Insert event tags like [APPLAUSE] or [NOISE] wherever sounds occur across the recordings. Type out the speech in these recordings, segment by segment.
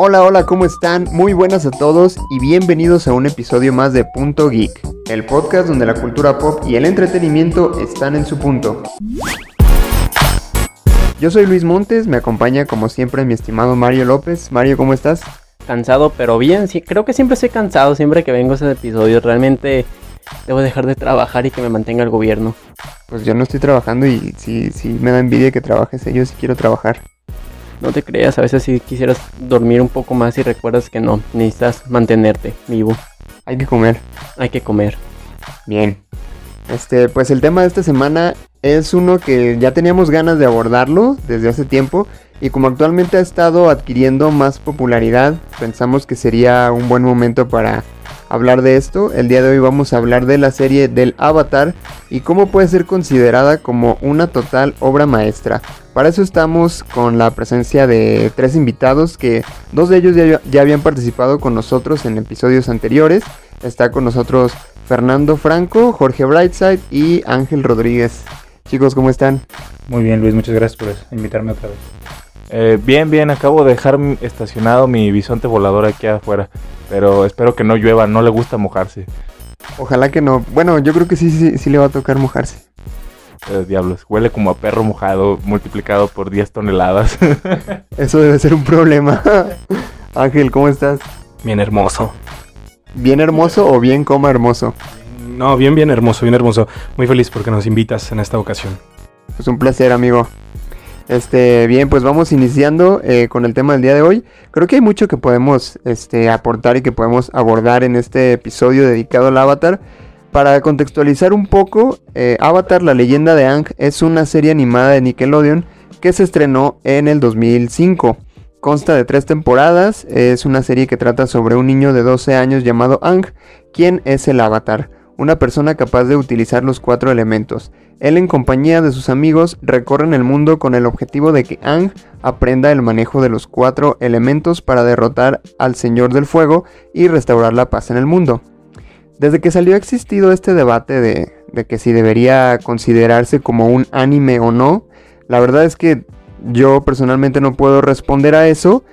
Hola, hola, ¿cómo están? Muy buenas a todos y bienvenidos a un episodio más de Punto Geek, el podcast donde la cultura pop y el entretenimiento están en su punto. Yo soy Luis Montes, me acompaña como siempre mi estimado Mario López. Mario, ¿cómo estás? Cansado, pero bien, sí, creo que siempre estoy cansado, siempre que vengo a ese episodio, realmente debo dejar de trabajar y que me mantenga el gobierno. Pues yo no estoy trabajando y sí, sí me da envidia que trabajes, yo sí quiero trabajar. No te creas, a veces si quisieras dormir un poco más y recuerdas que no, necesitas mantenerte vivo. Hay que comer. Hay que comer. Bien. Este, pues el tema de esta semana es uno que ya teníamos ganas de abordarlo desde hace tiempo y como actualmente ha estado adquiriendo más popularidad, pensamos que sería un buen momento para hablar de esto. El día de hoy vamos a hablar de la serie del Avatar y cómo puede ser considerada como una total obra maestra. Para eso estamos con la presencia de tres invitados que dos de ellos ya, habían participado con nosotros en episodios anteriores. Está con nosotros Fernando Franco, Jorge Brightside y Ángel Rodríguez. Chicos, ¿cómo están? Muy bien, Luis, muchas gracias por invitarme otra vez. Eh, bien, bien, acabo de dejar estacionado mi bisonte volador aquí afuera, pero espero que no llueva, no le gusta mojarse. Ojalá que no. Bueno, yo creo que sí, sí, sí le va a tocar mojarse. Eh, diablos, huele como a perro mojado multiplicado por 10 toneladas. [LAUGHS] Eso debe ser un problema. [LAUGHS] Ángel, ¿cómo estás? Bien hermoso. ¿Bien hermoso o bien coma hermoso? No, bien, bien hermoso, bien hermoso. Muy feliz porque nos invitas en esta ocasión. Pues un placer, amigo. Este, bien, pues vamos iniciando eh, con el tema del día de hoy. Creo que hay mucho que podemos este, aportar y que podemos abordar en este episodio dedicado al Avatar. Para contextualizar un poco, eh, Avatar, la leyenda de Ang, es una serie animada de Nickelodeon que se estrenó en el 2005. Consta de tres temporadas, es una serie que trata sobre un niño de 12 años llamado Ang, quien es el Avatar, una persona capaz de utilizar los cuatro elementos. Él en compañía de sus amigos recorren el mundo con el objetivo de que Ang aprenda el manejo de los cuatro elementos para derrotar al Señor del Fuego y restaurar la paz en el mundo. Desde que salió ha existido este debate de, que si debería considerarse como un anime o no. La verdad es que yo personalmente no puedo responder a eso,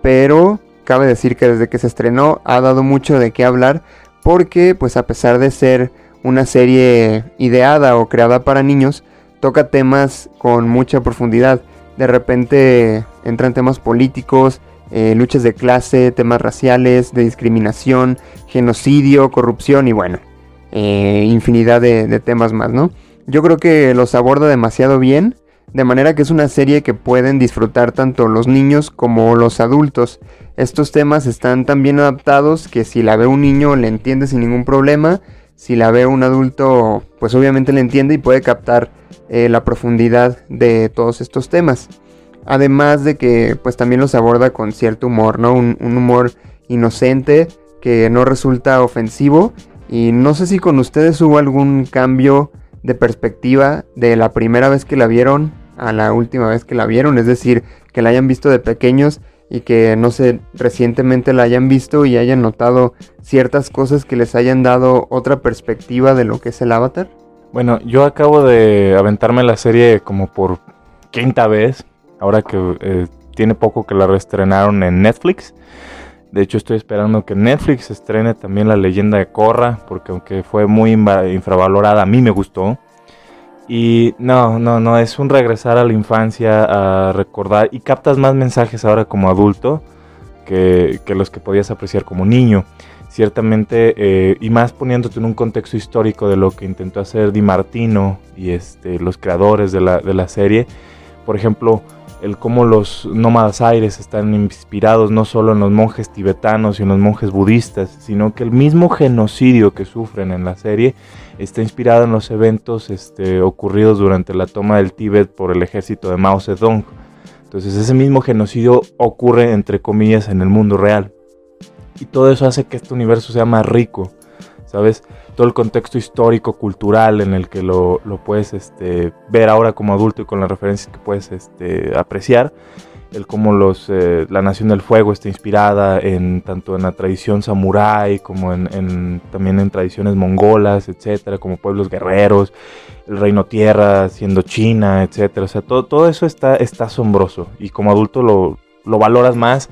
pero cabe decir que desde que se estrenó ha dado mucho de qué hablar porque pues a pesar de ser una serie ideada o creada para niños, toca temas con mucha profundidad. De repente entran temas políticos, eh, luchas de clase, temas raciales, de discriminación, genocidio, corrupción y bueno, eh, infinidad de, temas más, ¿no? Yo creo que los aborda demasiado bien, de manera que es una serie que pueden disfrutar tanto los niños como los adultos. Estos temas están tan bien adaptados que si la ve un niño le entiende sin ningún problema, si la ve un adulto pues obviamente le entiende y puede captar eh, la profundidad de todos estos temas. Además de que pues también los aborda con cierto humor, ¿no? Un, humor inocente que no resulta ofensivo. Y no sé si con ustedes hubo algún cambio de perspectiva de la primera vez que la vieron a la última vez que la vieron. Es decir, que la hayan visto de pequeños y que no sé, recientemente la hayan visto y hayan notado ciertas cosas que les hayan dado otra perspectiva de lo que es el avatar. Bueno, yo acabo de aventarme la serie como por quinta vez ahora que eh, tiene poco que la reestrenaron en Netflix. De hecho, estoy esperando que Netflix estrene también La leyenda de Korra, porque aunque fue muy infravalorada, a mí me gustó. Y no, no, no, es un regresar a la infancia, a recordar, y captas más mensajes ahora como adulto que, los que podías apreciar como niño. Ciertamente, eh, y más poniéndote en un contexto histórico de lo que intentó hacer Di Martino y este, los creadores de la, de la serie. Por ejemplo, el cómo los nómadas aires están inspirados no solo en los monjes tibetanos y en los monjes budistas, sino que el mismo genocidio que sufren en la serie está inspirado en los eventos este, ocurridos durante la toma del Tíbet por el ejército de Mao Zedong. Entonces ese mismo genocidio ocurre entre comillas en el mundo real. Y todo eso hace que este universo sea más rico, ¿sabes? todo el contexto histórico, cultural en el que lo, puedes este, ver ahora como adulto y con las referencias que puedes este, apreciar. El cómo los, eh, la Nación del Fuego está inspirada en tanto en la tradición samurái como en, también en tradiciones mongolas, etcétera, como pueblos guerreros, el Reino Tierra siendo China, etcétera. O sea, todo, todo eso está, está asombroso y como adulto lo, lo valoras más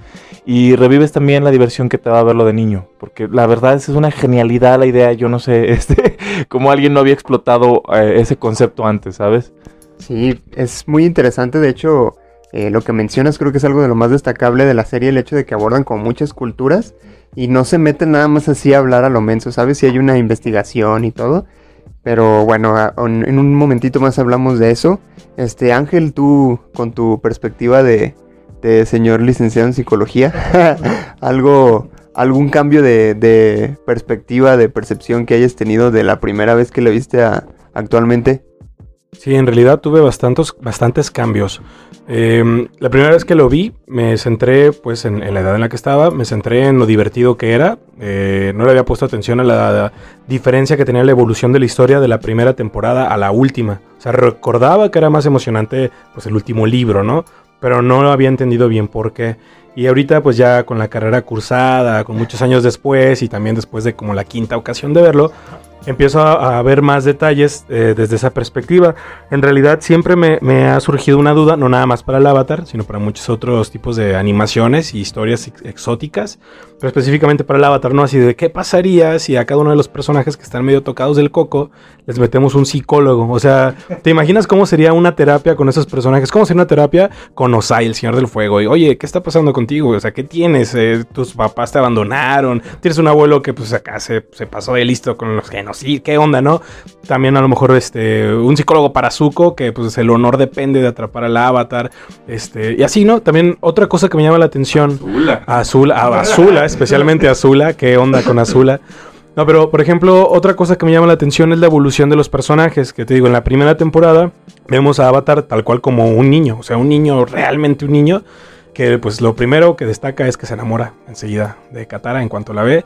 y revives también la diversión que te va a verlo de niño. Porque la verdad es, es una genialidad la idea. Yo no sé [LAUGHS] este, cómo alguien no había explotado eh, ese concepto antes, ¿sabes? Sí, es muy interesante. De hecho, eh, lo que mencionas creo que es algo de lo más destacable de la serie, el hecho de que abordan con muchas culturas y no se meten nada más así a hablar a lo menso, ¿sabes? Si hay una investigación y todo. Pero bueno, en un momentito más hablamos de eso. Este Ángel, tú con tu perspectiva de, de señor licenciado en psicología, [LAUGHS] algo, algún cambio de, de, perspectiva, de percepción que hayas tenido de la primera vez que le viste a, actualmente. Sí, en realidad tuve bastantes, bastantes cambios. Em, la primera vez que lo vi, me centré pues en, la edad en la que estaba, me centré en lo divertido que era. Eh, no le había puesto atención a la, diferencia que tenía la evolución de la historia de la primera temporada a la última. O sea, recordaba que era más emocionante pues el último libro, ¿no? Pero no lo había entendido bien por qué. Y ahorita pues ya con la carrera cursada, con muchos años después y también después de como la quinta ocasión de verlo, empiezo a, ver más detalles eh, desde esa perspectiva. En realidad siempre me, ha surgido una duda, no nada más para el avatar, sino para muchos otros tipos de animaciones y historias exóticas, pero específicamente para el avatar, ¿no? Así de qué pasaría si a cada uno de los personajes que están medio tocados del coco les metemos un psicólogo. O sea, ¿te imaginas cómo sería una terapia con esos personajes? ¿Cómo sería una terapia con Osai, el Señor del Fuego? Y, oye, ¿qué está pasando contigo? O sea, ¿qué tienes? Eh, tus papás te abandonaron, tienes un abuelo que pues acá se, se pasó de listo con los sí, qué onda, ¿no? También a lo mejor este, un psicólogo para Zuko, que pues el honor depende de atrapar al avatar, este, y así, ¿no? También otra cosa que me llama la atención. Azula. Azula, a Azula, especialmente Azula, qué onda con Azula. No, pero por ejemplo, otra cosa que me llama la atención es la evolución de los personajes. Que te digo, en la primera temporada vemos a Avatar tal cual como un niño, o sea, un niño, realmente un niño, que pues lo primero que destaca es que se enamora enseguida de Katara en cuanto la ve.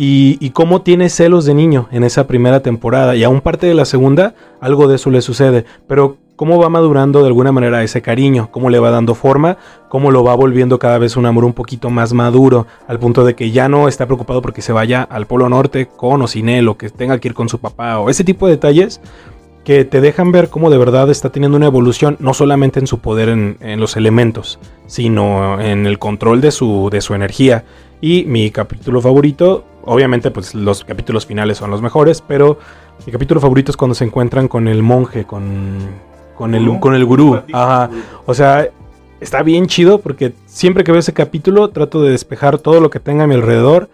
Y, cómo tiene celos de niño en esa primera temporada. Y aún parte de la segunda, algo de eso le sucede. Pero cómo va madurando de alguna manera ese cariño, cómo le va dando forma, cómo lo va volviendo cada vez un amor un poquito más maduro, al punto de que ya no está preocupado porque se vaya al Polo Norte con o sin él, o que tenga que ir con su papá, o ese tipo de detalles que te dejan ver cómo de verdad está teniendo una evolución, no solamente en su poder en, en los elementos, sino en el control de su, de su energía. Y mi capítulo favorito obviamente, pues los capítulos finales son los mejores, pero mi capítulo favorito es cuando se encuentran con el monje, con, con, el, con el gurú. Ajá. O sea, está bien chido porque siempre que veo ese capítulo trato de despejar todo lo que tenga a mi alrededor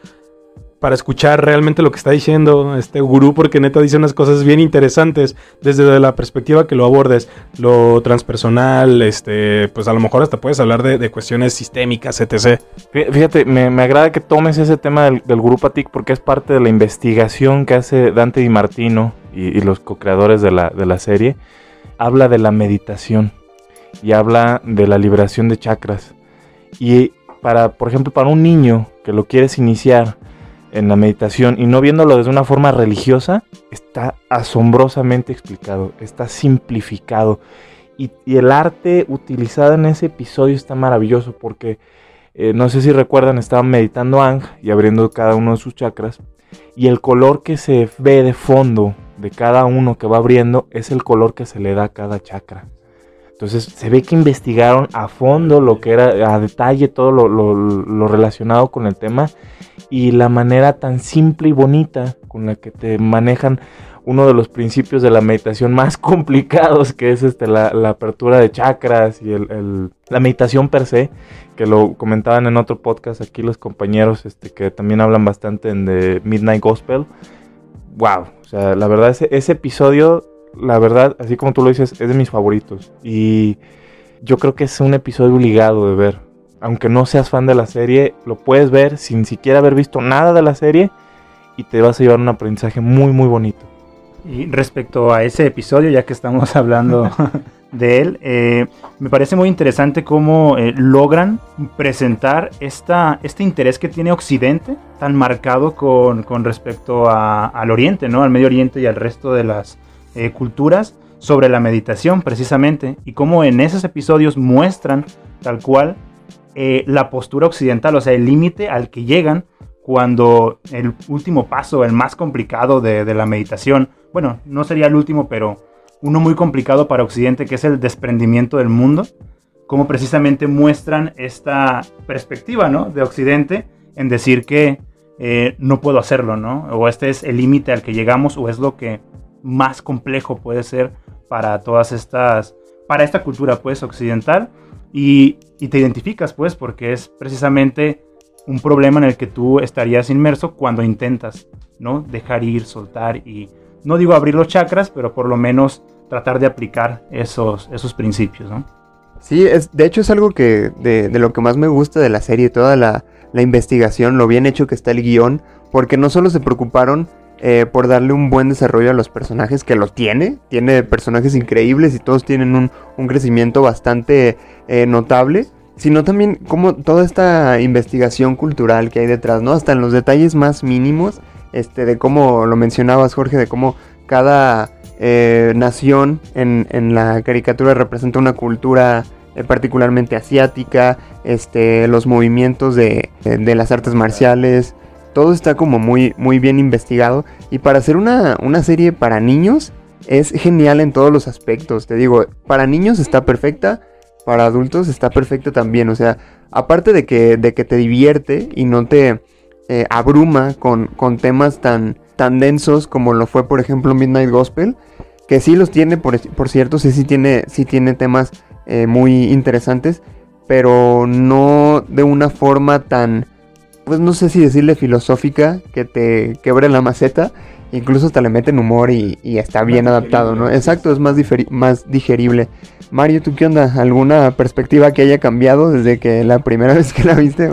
para escuchar realmente lo que está diciendo este gurú, porque neta dice unas cosas bien interesantes desde la perspectiva que lo abordes, lo transpersonal, este, pues a lo mejor hasta puedes hablar de, cuestiones sistémicas, etc. Fíjate, me, agrada que tomes ese tema del, gurú Patik porque es parte de la investigación que hace Dante Di Martino y, los co-creadores de la, de la serie. Habla de la meditación y habla de la liberación de chakras. Y para, por ejemplo, para un niño que lo quieres iniciar, en la meditación y no viéndolo desde una forma religiosa, está asombrosamente explicado, está simplificado. Y, el arte utilizado en ese episodio está maravilloso porque eh, no sé si recuerdan, estaban meditando Ang y abriendo cada uno de sus chakras. Y el color que se ve de fondo de cada uno que va abriendo es el color que se le da a cada chakra. Entonces se ve que investigaron a fondo lo que era, a detalle todo lo, relacionado con el tema y la manera tan simple y bonita con la que te manejan uno de los principios de la meditación más [LAUGHS] complicados, que es este, la, apertura de chakras y el, la meditación per se, que lo comentaban en otro podcast aquí los compañeros este, que también hablan bastante en The Midnight Gospel. ¡Wow! O sea, la verdad, ese, ese episodio la verdad, así como tú lo dices, es de mis favoritos. Y yo creo que es un episodio obligado de ver. Aunque no seas fan de la serie, lo puedes ver sin siquiera haber visto nada de la serie y te vas a llevar un aprendizaje muy, muy bonito. Y respecto a ese episodio, ya que estamos [LAUGHS] hablando [LAUGHS] de él, eh, me parece muy interesante cómo eh, logran presentar esta, este interés que tiene Occidente tan marcado con, con respecto al Oriente, ¿no? al Medio Oriente y al resto de las eh, culturas sobre la meditación precisamente y cómo en esos episodios muestran tal cual eh, la postura occidental, o sea, el límite al que llegan cuando el último paso, el más complicado de, la meditación, bueno, no sería el último, pero uno muy complicado para Occidente, que es el desprendimiento del mundo, cómo precisamente muestran esta perspectiva, ¿no? De Occidente en decir que eh, no puedo hacerlo, ¿no? O este es el límite al que llegamos o es lo que más complejo puede ser para todas estas, para esta cultura pues occidental y, y te identificas pues porque es precisamente un problema en el que tú estarías inmerso cuando intentas, ¿no? Dejar ir, soltar y no digo abrir los chakras, pero por lo menos tratar de aplicar esos, esos principios, ¿no? Sí, es, de hecho es algo que de, de lo que más me gusta de la serie, toda la, la investigación, lo bien hecho que está el guion, porque no solo se preocuparon eh, por darle un buen desarrollo a los personajes, que lo tiene, tiene personajes increíbles y todos tienen un, un crecimiento bastante eh, notable, sino también como toda esta investigación cultural que hay detrás, ¿no? Hasta en los detalles más mínimos, este, de cómo lo mencionabas Jorge, de cómo cada eh, nación en, en la caricatura representa una cultura eh, particularmente asiática, este, los movimientos de, de, las artes marciales, todo está como muy, muy bien investigado. Y para hacer una, una serie para niños es genial en todos los aspectos. Te digo, para niños está perfecta, para adultos está perfecta también. O sea, aparte de que, de que te divierte y no te eh, abruma con, con temas tan, tan densos como lo fue por ejemplo Midnight Gospel, que sí los tiene, por, por cierto, sí, sí tiene, sí tiene temas eh, muy interesantes, pero no de una forma tan, pues no sé si decirle filosófica, que te quebre la maceta, incluso hasta le meten humor y, y está bien adaptado, ¿no? Exacto, es más, más digerible. Mario, ¿tú qué onda? ¿Alguna perspectiva que haya cambiado desde que la primera [LAUGHS] vez que la viste?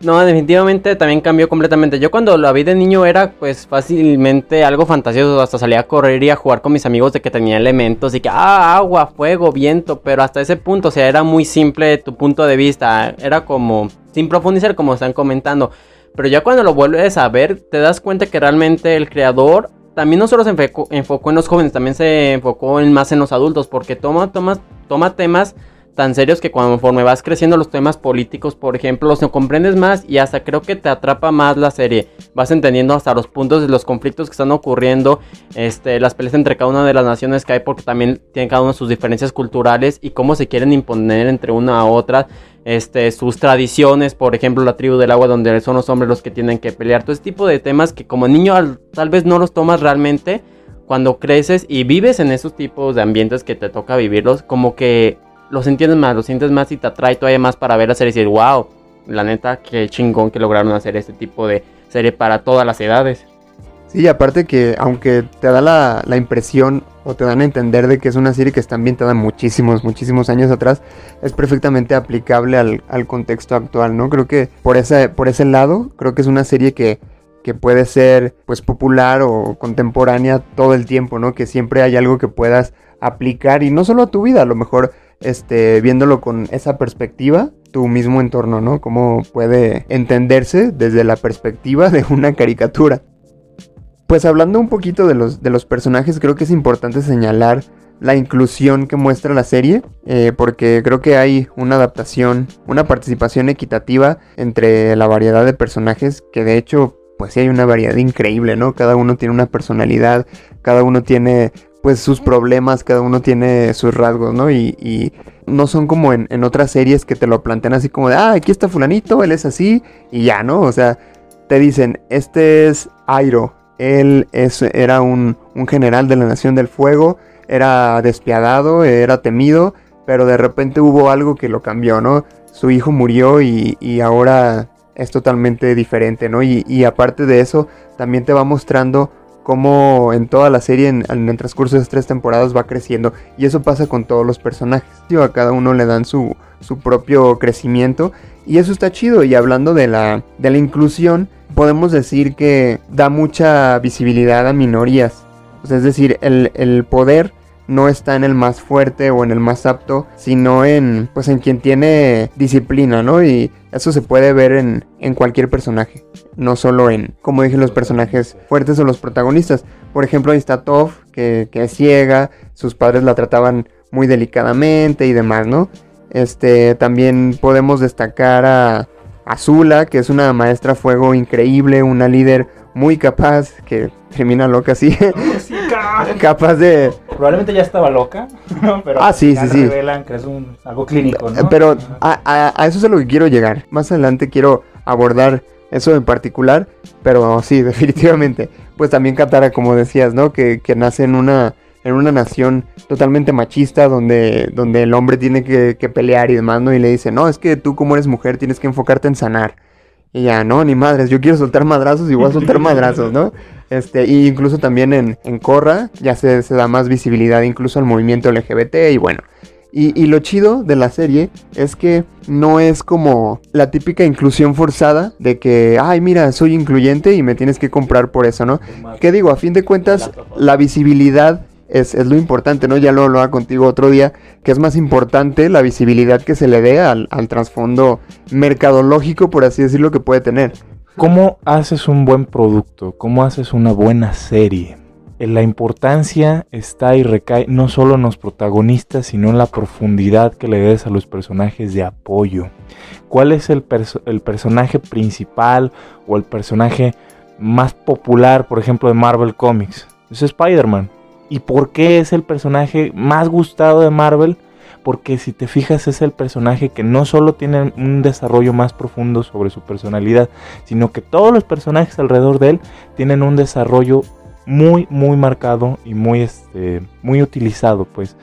No, definitivamente también cambió completamente. Yo cuando la vi de niño era pues fácilmente algo fantasioso. Hasta salía a correr y a jugar con mis amigos de que tenía elementos y que, ah, agua, fuego, viento. Pero hasta ese punto, o sea, era muy simple tu punto de vista. Era como, sin profundizar como están comentando. Pero ya cuando lo vuelves a ver, te das cuenta que realmente el creador también no solo se enfocó, enfocó en los jóvenes, también se enfocó en, más en los adultos. Porque toma, toma, toma temas tan serios que conforme vas creciendo los temas políticos, por ejemplo, los comprendes más y hasta creo que te atrapa más la serie. Vas entendiendo hasta los puntos de los conflictos que están ocurriendo, este, las peleas entre cada una de las naciones que hay porque también tienen cada una sus diferencias culturales y cómo se quieren imponer entre una a otra. Este, sus tradiciones, por ejemplo, la tribu del agua donde son los hombres los que tienen que pelear. Todo ese tipo de temas que como niño tal vez no los tomas realmente. Cuando creces y vives en esos tipos de ambientes que te toca vivirlos, como que los entiendes más, los sientes más y te atrae todavía más para ver la serie y decir, wow, la neta, qué chingón que lograron hacer este tipo de serie para todas las edades. Sí, aparte que aunque te da la, la, impresión o te dan a entender de que es una serie que está ambientada muchísimos, muchísimos años atrás, es perfectamente aplicable al, al contexto actual, ¿no? Creo que por ese, por ese lado, creo que es una serie que, que puede ser pues popular o contemporánea todo el tiempo, ¿no? Que siempre hay algo que puedas aplicar y no solo a tu vida, a lo mejor este, viéndolo con esa perspectiva, tu mismo entorno, ¿no? Cómo puede entenderse desde la perspectiva de una caricatura. Pues hablando un poquito de los, de los personajes, creo que es importante señalar la inclusión que muestra la serie, eh, porque creo que hay una adaptación, una participación equitativa entre la variedad de personajes, que de hecho, pues sí hay una variedad increíble, ¿no? Cada uno tiene una personalidad, cada uno tiene pues sus problemas, cada uno tiene sus rasgos, ¿no? Y, y no son como en, en, otras series que te lo plantean así como de, ah, aquí está fulanito, él es así, y ya, ¿no? O sea, te dicen, este es Airo, él es, era un, un general de la Nación del Fuego, era despiadado, era temido, pero de repente hubo algo que lo cambió, ¿no? Su hijo murió y, y ahora es totalmente diferente, ¿no? Y, y aparte de eso, también te va mostrando cómo en toda la serie, en, el transcurso de estas tres temporadas, va creciendo. Y eso pasa con todos los personajes. A cada uno le dan su, su propio crecimiento. Y eso está chido. Y hablando de la, de la inclusión, podemos decir que da mucha visibilidad a minorías. Es decir, el, el poder no está en el más fuerte o en el más apto, sino en pues en quien tiene disciplina, ¿no? Y eso se puede ver en, en cualquier personaje, no solo en, como dije, los personajes fuertes o los protagonistas. Por ejemplo, ahí está Toph, que, que es ciega, sus padres la trataban muy delicadamente y demás, ¿no? Este, también podemos destacar a Azula, que es una maestra fuego increíble, una líder muy capaz, que termina loca así. Capaz de... Probablemente ya estaba loca, [LAUGHS] ¿no? Pero Ah, sí, sí, sí. revelan que es un, algo clínico, ¿no? Pero a, a- a eso es a lo que quiero llegar. Más adelante quiero abordar eso en particular, pero sí, [LAUGHS] definitivamente. Pues también Katara, como decías, ¿no? Que, que nace en una, en una nación totalmente machista, donde, donde el hombre tiene que, que pelear y demás, ¿no? Y le dice, no, es que tú como eres mujer tienes que enfocarte en sanar. Y ya, no, ni madres, yo quiero soltar madrazos y voy a soltar madrazos, ¿no? Este, y incluso también en, en Korra ya se, se da más visibilidad incluso al movimiento LGBT y bueno. Y, y lo chido de la serie es que no es como la típica inclusión forzada de que, ay, mira, soy incluyente y me tienes que comprar por eso, ¿no? ¿Qué digo? A fin de cuentas, la visibilidad es, es lo importante, ¿no? Ya lo hablaba contigo otro día, que es más importante la visibilidad que se le dé al, al trasfondo mercadológico, por así decirlo, que puede tener. ¿Cómo haces un buen producto? ¿Cómo haces una buena serie? Eh, La importancia está y recae no solo en los protagonistas, sino en la profundidad que le des a los personajes de apoyo. ¿Cuál es el, perso- el personaje principal o el personaje más popular, por ejemplo, de Marvel Comics? Es Spider-Man. ¿Y por qué es el personaje más gustado de Marvel? Porque si te fijas es el personaje que no solo tiene un desarrollo más profundo sobre su personalidad, sino que todos los personajes alrededor de él tienen un desarrollo muy muy marcado y muy este muy utilizado pues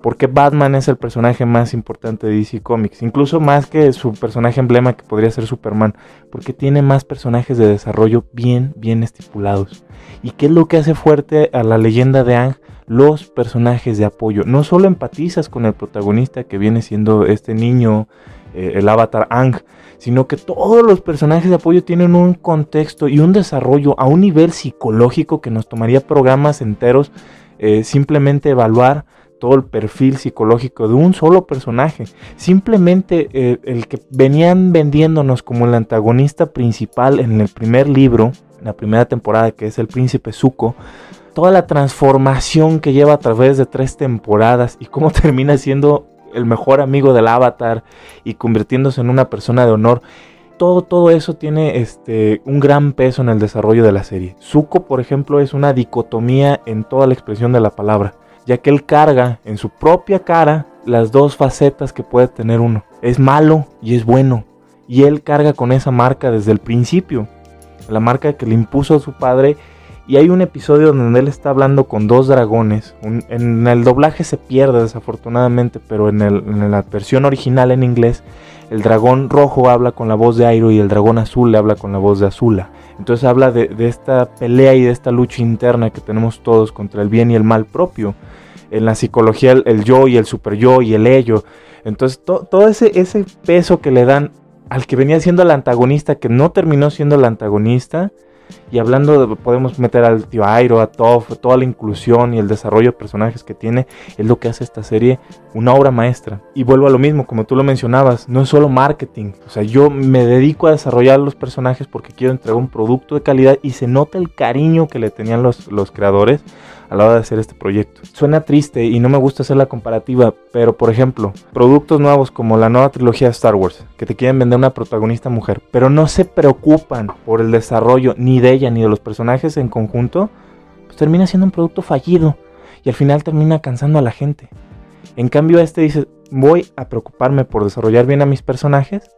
porque Batman es el personaje más importante de DC Comics incluso más que su personaje emblema que podría ser Superman porque tiene más personajes de desarrollo bien bien estipulados. Y qué es lo que hace fuerte a la leyenda de Ang los personajes de apoyo no solo empatizas con el protagonista que viene siendo este niño eh, el avatar Ang sino que todos los personajes de apoyo tienen un contexto y un desarrollo a un nivel psicológico que nos tomaría programas enteros eh, simplemente evaluar todo el perfil psicológico de un solo personaje. Simplemente eh, el que venían vendiéndonos como el antagonista principal en el primer libro, en la primera temporada, que es el príncipe Zuko, toda la transformación que lleva a través de tres temporadas y cómo [LAUGHS] termina siendo el mejor amigo del avatar y convirtiéndose en una persona de honor. Todo, todo eso tiene este, un gran peso en el desarrollo de la serie. Zuko, por ejemplo, es una dicotomía en toda la expresión de la palabra, ya que él carga en su propia cara las dos facetas que puede tener uno. Es malo y es bueno. Y él carga con esa marca desde el principio. La marca que le impuso a su padre. Y hay un episodio donde él está hablando con dos dragones. En el doblaje se pierde desafortunadamente, pero en, la versión original en inglés, el dragón rojo habla con la voz de Airo y el dragón azul le habla con la voz de Azula. Entonces habla de, esta pelea y de esta lucha interna que tenemos todos contra el bien y el mal propio. En la psicología el, yo y el super yo y el ello. Entonces to- todo ese, ese peso que le dan al que venía siendo el antagonista, que no terminó siendo el antagonista, y hablando, de, podemos meter al tío Airo, a Toph, toda la inclusión y el desarrollo de personajes que tiene, es lo que hace esta serie una obra maestra. Y vuelvo a lo mismo, como tú lo mencionabas, no es solo marketing. O sea, yo me dedico a desarrollar los personajes porque quiero entregar un producto de calidad y se nota el cariño que le tenían los, los creadores a la hora de hacer este proyecto. Suena triste y no me gusta hacer la comparativa, pero por ejemplo, productos nuevos como la nueva trilogía de Star Wars, que te quieren vender una protagonista mujer, pero no se preocupan por el desarrollo ni de ella ni de los personajes en conjunto, pues termina siendo un producto fallido y al final termina cansando a la gente. En cambio, este dice, voy a preocuparme por desarrollar bien a mis personajes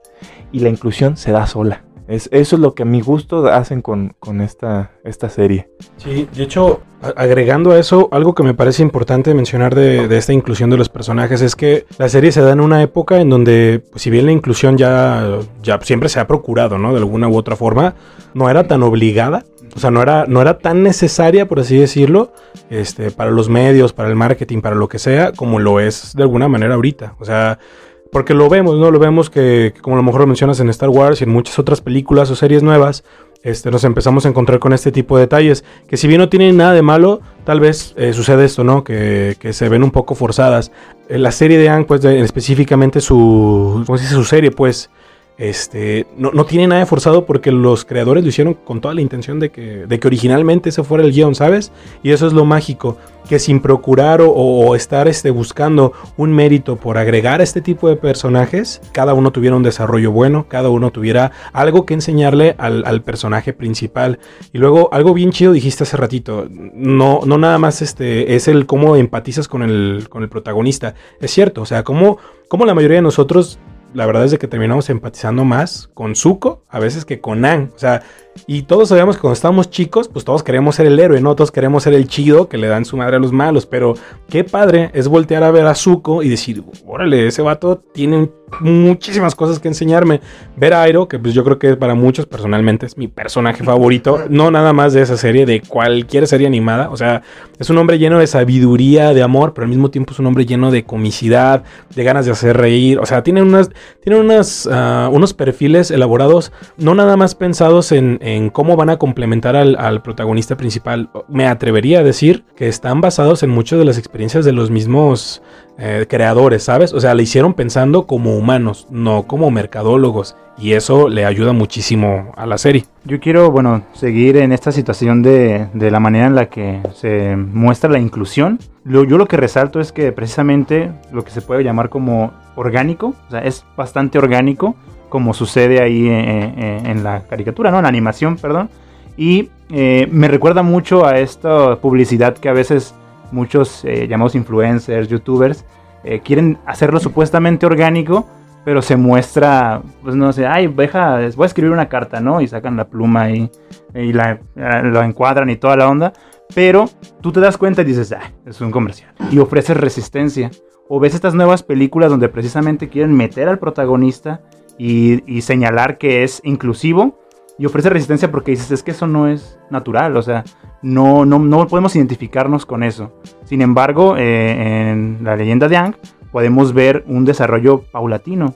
y la inclusión se da sola. Es, eso es lo que a mi gusto hacen con, con esta, esta serie. Sí, de hecho, agregando a eso, algo que me parece importante mencionar de, de esta inclusión de los personajes es que la serie se da en una época en donde, pues, si bien la inclusión ya, ya siempre se ha procurado, ¿no? De alguna u otra forma, no era tan obligada. O sea, no era, no era tan necesaria, por así decirlo, este, para los medios, para el marketing, para lo que sea, como lo es de alguna manera ahorita. O sea, porque lo vemos, ¿no? Lo vemos que, que como a lo mejor lo mencionas en Star Wars y en muchas otras películas o series nuevas, este, nos empezamos a encontrar con este tipo de detalles, que si bien no tienen nada de malo, tal vez eh, sucede esto, ¿no? Que, que se ven un poco forzadas. Eh, la serie de Ang, pues, específicamente su, ¿cómo se dice? Su serie, pues, este, no, no tiene nada de forzado porque los creadores lo hicieron con toda la intención de que, de que originalmente ese fuera el guion, ¿sabes? Y eso es lo mágico, que sin procurar o, estar este, buscando un mérito por agregar a este tipo de personajes, cada uno tuviera un desarrollo bueno, cada uno tuviera algo que enseñarle al, personaje principal. Y luego, algo bien chido dijiste hace ratito, no, no nada más este, es el cómo empatizas con el, con el protagonista. Es cierto, o sea, cómo, cómo la mayoría de nosotros la verdad es de que terminamos empatizando más con Zuko a veces que con Ang. O sea, y todos sabemos que cuando estábamos chicos, pues todos queremos ser el héroe, ¿no? Todos queremos ser el chido que le dan su madre a los malos. Pero qué padre es voltear a ver a Zuko y decir, órale, ese vato tiene muchísimas cosas que enseñarme. Ver a Airo, que pues yo creo que para muchos personalmente es mi personaje favorito. No nada más de esa serie, de cualquier serie animada. O sea, es un hombre lleno de sabiduría, de amor, pero al mismo tiempo es un hombre lleno de comicidad, de ganas de hacer reír. O sea, tiene, unas, tiene unas, uh, unos perfiles elaborados, no nada más pensados en en cómo van a complementar al, al, protagonista principal. Me atrevería a decir que están basados en muchas de las experiencias de los mismos eh, creadores, ¿sabes? O sea, le hicieron pensando como humanos, no como mercadólogos. Y eso le ayuda muchísimo a la serie. Yo quiero, bueno, seguir en esta situación de, de la manera en la que se muestra la inclusión. Lo, yo lo que resalto es que precisamente lo que se puede llamar como orgánico, o sea, es bastante orgánico como sucede ahí en, en, en, la caricatura, ¿no? En la animación, perdón. Y eh, me recuerda mucho a esta publicidad que a veces muchos eh, llamados influencers, youtubers, eh, quieren hacerlo supuestamente orgánico, pero se muestra, pues no sé, ay, deja, voy a escribir una carta, ¿no? Y sacan la pluma y, y la, lo encuadran y toda la onda. Pero tú te das cuenta y dices, ah, es un comercial. Y ofreces resistencia. O ves estas nuevas películas donde precisamente quieren meter al protagonista y, señalar que es inclusivo y ofrece resistencia porque dices, es que eso no es natural, o sea, no, no, no podemos identificarnos con eso. Sin embargo, eh, en la leyenda de Ang podemos ver un desarrollo paulatino,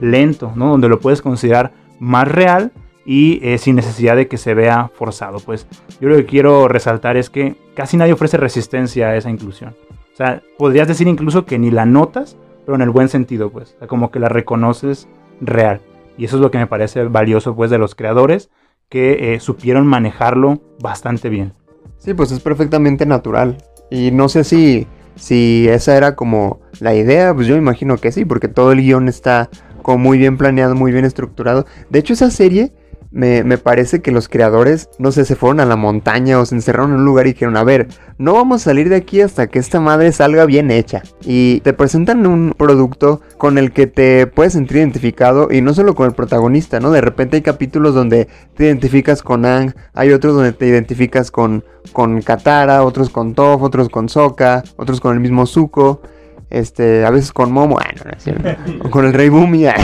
lento, ¿no? Donde lo puedes considerar más real y eh, sin necesidad de que se vea forzado. Pues yo lo que quiero resaltar es que casi nadie ofrece resistencia a esa inclusión. O sea, podrías decir incluso que ni la notas, pero en el buen sentido, pues. O como que la reconoces real. Y eso es lo que me parece valioso pues de los creadores que eh, supieron manejarlo bastante bien. Sí, pues es perfectamente natural. Y no sé si, si esa era como la idea, pues yo imagino que sí, porque todo el guion está como muy bien planeado, muy bien estructurado. De hecho, esa serie me, me, parece que los creadores, no sé, se fueron a la montaña o se encerraron en un lugar y dijeron, a ver, no vamos a salir de aquí hasta que esta madre salga bien hecha. Y te presentan un producto con el que te puedes sentir identificado y no solo con el protagonista, ¿no? De repente hay capítulos donde te identificas con Ang, hay otros donde te identificas con, con Katara, otros con Toph, otros con Sokka, otros con el mismo Zuko. Este, a veces con Momo, ah, no, no es cierto. [LAUGHS] con el Rey Bumi. [LAUGHS]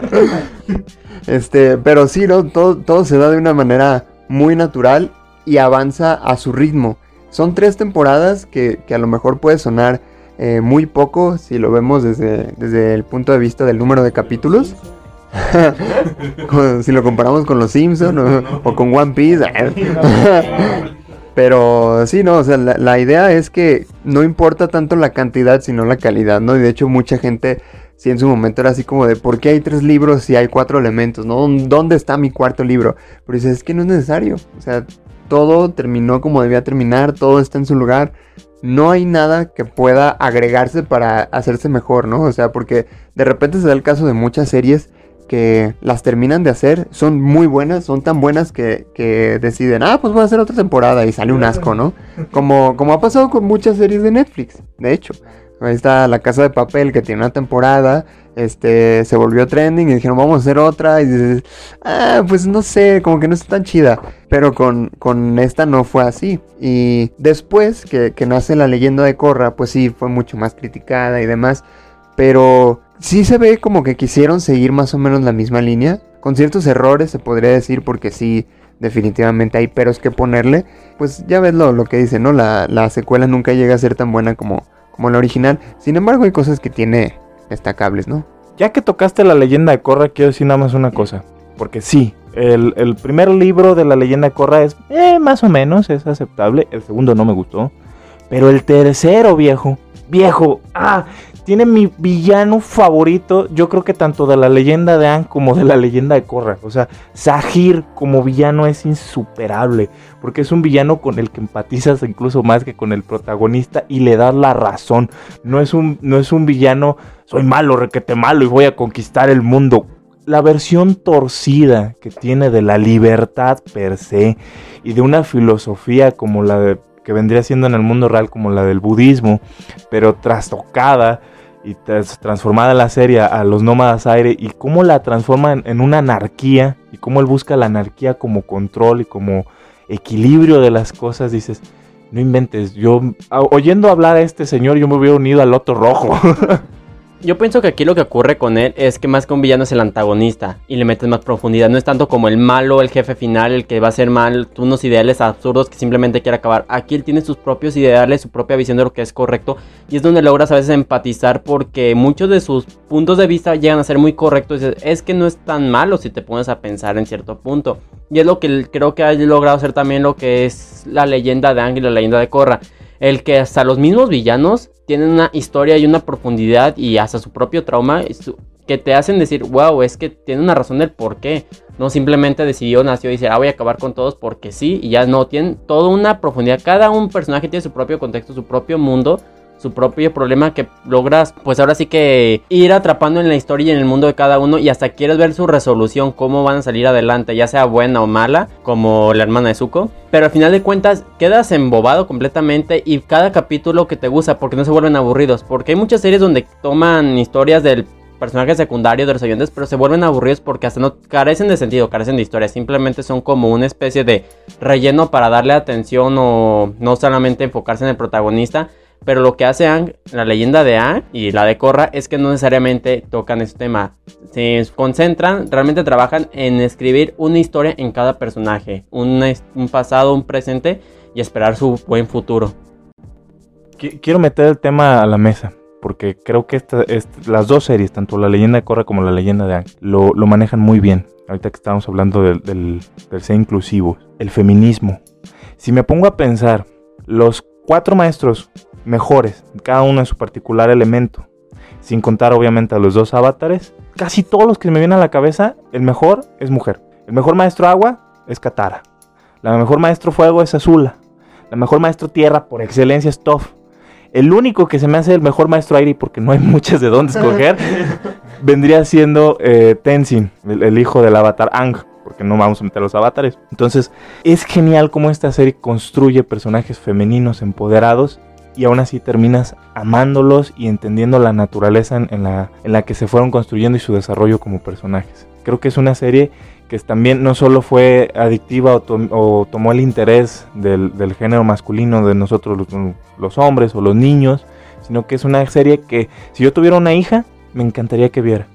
[LAUGHS] este, pero sí, ¿no? Todo, se da de una manera muy natural y avanza a su ritmo. Son tres temporadas que, que a lo mejor puede sonar eh, muy poco si lo vemos desde, desde, el punto de vista del número de capítulos. [LAUGHS] si lo comparamos con los Simpsons o, o, con One Piece. [LAUGHS] Pero sí, no, o sea, la, la, idea es que no importa tanto la cantidad, sino la calidad, ¿no? Y de hecho mucha gente, sí en su momento era así como de, ¿por qué hay tres libros si hay cuatro elementos, ¿no? ¿Dónde está mi cuarto libro? Pero dices, es que no es necesario, o sea, todo terminó como debía terminar, todo está en su lugar. No hay nada que pueda agregarse para hacerse mejor, ¿no? O sea, porque de repente se da el caso de muchas series que las terminan de hacer, son muy buenas, son tan buenas que, que, deciden, ah, pues voy a hacer otra temporada y sale un asco, ¿no? Como, como ha pasado con muchas series de Netflix, de hecho. Ahí está La Casa de Papel que tiene una temporada, este, se volvió trending y dijeron, vamos a hacer otra. Y dices, ah, pues no sé, como que no está tan chida. Pero con, con esta no fue así. Y después que, que nace la leyenda de Korra, pues sí, fue mucho más criticada y demás. Pero sí se ve como que quisieron seguir más o menos la misma línea. Con ciertos errores se podría decir porque sí, definitivamente hay peros que ponerle. Pues ya ves lo, lo que dice, ¿no? La, la, secuela nunca llega a ser tan buena como, como la original. Sin embargo hay cosas que tiene destacables, ¿no? Ya que tocaste la leyenda de Korra, quiero decir nada más una cosa. Porque sí, el, el primer libro de la leyenda de Korra es eh, más o menos, es aceptable. El segundo no me gustó. Pero el tercero, viejo, viejo, ah, tiene mi villano favorito, yo creo que tanto de la leyenda de Anne como de la leyenda de Korra. O sea, Sahir como villano es insuperable, porque es un villano con el que empatizas incluso más que con el protagonista y le das la razón. No es un, no es un villano, soy malo, requete malo y voy a conquistar el mundo. La versión torcida que tiene de la libertad per se y de una filosofía como la de que vendría siendo en el mundo real como la del budismo, pero trastocada y transformada la serie a los nómadas aire y cómo la transforma en, una anarquía y cómo él busca la anarquía como control y como equilibrio de las cosas, dices, no inventes, yo oyendo hablar a este señor yo me hubiera unido al Loto Rojo. [LAUGHS] Yo pienso que aquí lo que ocurre con él es que más que un villano es el antagonista y le metes más profundidad. No es tanto como el malo, el jefe final, el que va a ser mal, unos ideales absurdos que simplemente quiere acabar. Aquí él tiene sus propios ideales, su propia visión de lo que es correcto y es donde logras a veces empatizar porque muchos de sus puntos de vista llegan a ser muy correctos. Es que no es tan malo si te pones a pensar en cierto punto. Y es lo que creo que ha logrado hacer también lo que es la leyenda de Ángel, la leyenda de Korra. El que hasta los mismos villanos tienen una historia y una profundidad y hasta su propio trauma que te hacen decir, wow, es que tiene una razón del por qué. No simplemente decidió, nació y dice, ah, voy a acabar con todos porque sí, y ya no, tienen toda una profundidad. Cada un personaje tiene su propio contexto, su propio mundo su propio problema que logras, pues ahora sí que ir atrapando en la historia y en el mundo de cada uno y hasta quieres ver su resolución, cómo van a salir adelante, ya sea buena o mala, como la hermana de Zuko. Pero al final de cuentas quedas embobado completamente y cada capítulo que te gusta porque no se vuelven aburridos, porque hay muchas series donde toman historias del personaje secundario de los oyentes, pero se vuelven aburridos porque hasta no carecen de sentido, carecen de historia, simplemente son como una especie de relleno para darle atención o no solamente enfocarse en el protagonista, pero lo que hace la leyenda de Ang y la de Korra es que no necesariamente tocan ese tema. Se concentran, realmente trabajan en escribir una historia en cada personaje, un, pasado, un presente y esperar su buen futuro. Quiero meter el tema a la mesa, porque creo que las dos series, tanto la leyenda de Korra como la leyenda de Ang, lo, manejan muy bien. Ahorita que estamos hablando del ser inclusivo, el feminismo. Si me pongo a pensar, los cuatro maestros mejores, cada uno en su particular elemento. Sin contar obviamente a los dos avatares. Casi todos los que me vienen a la cabeza, el mejor es mujer. El mejor maestro agua es Katara. La mejor maestro fuego es Azula. La mejor maestro tierra por excelencia es Toph. El único que se me hace el mejor maestro aire, porque no hay [LAUGHS] muchas de dónde escoger, [LAUGHS] vendría siendo eh, Tenzin, el, el, hijo del avatar Ang, porque no vamos a meter los avatares. Entonces, es genial cómo esta serie construye personajes femeninos empoderados y aún así terminas amándolos y entendiendo la naturaleza en, la, en la que se fueron construyendo y su desarrollo como personajes. Creo que es una serie que también no solo fue adictiva o, tomó el interés del, género masculino de nosotros los, los, hombres o los niños, sino que es una serie que si yo tuviera una hija, me encantaría que viera.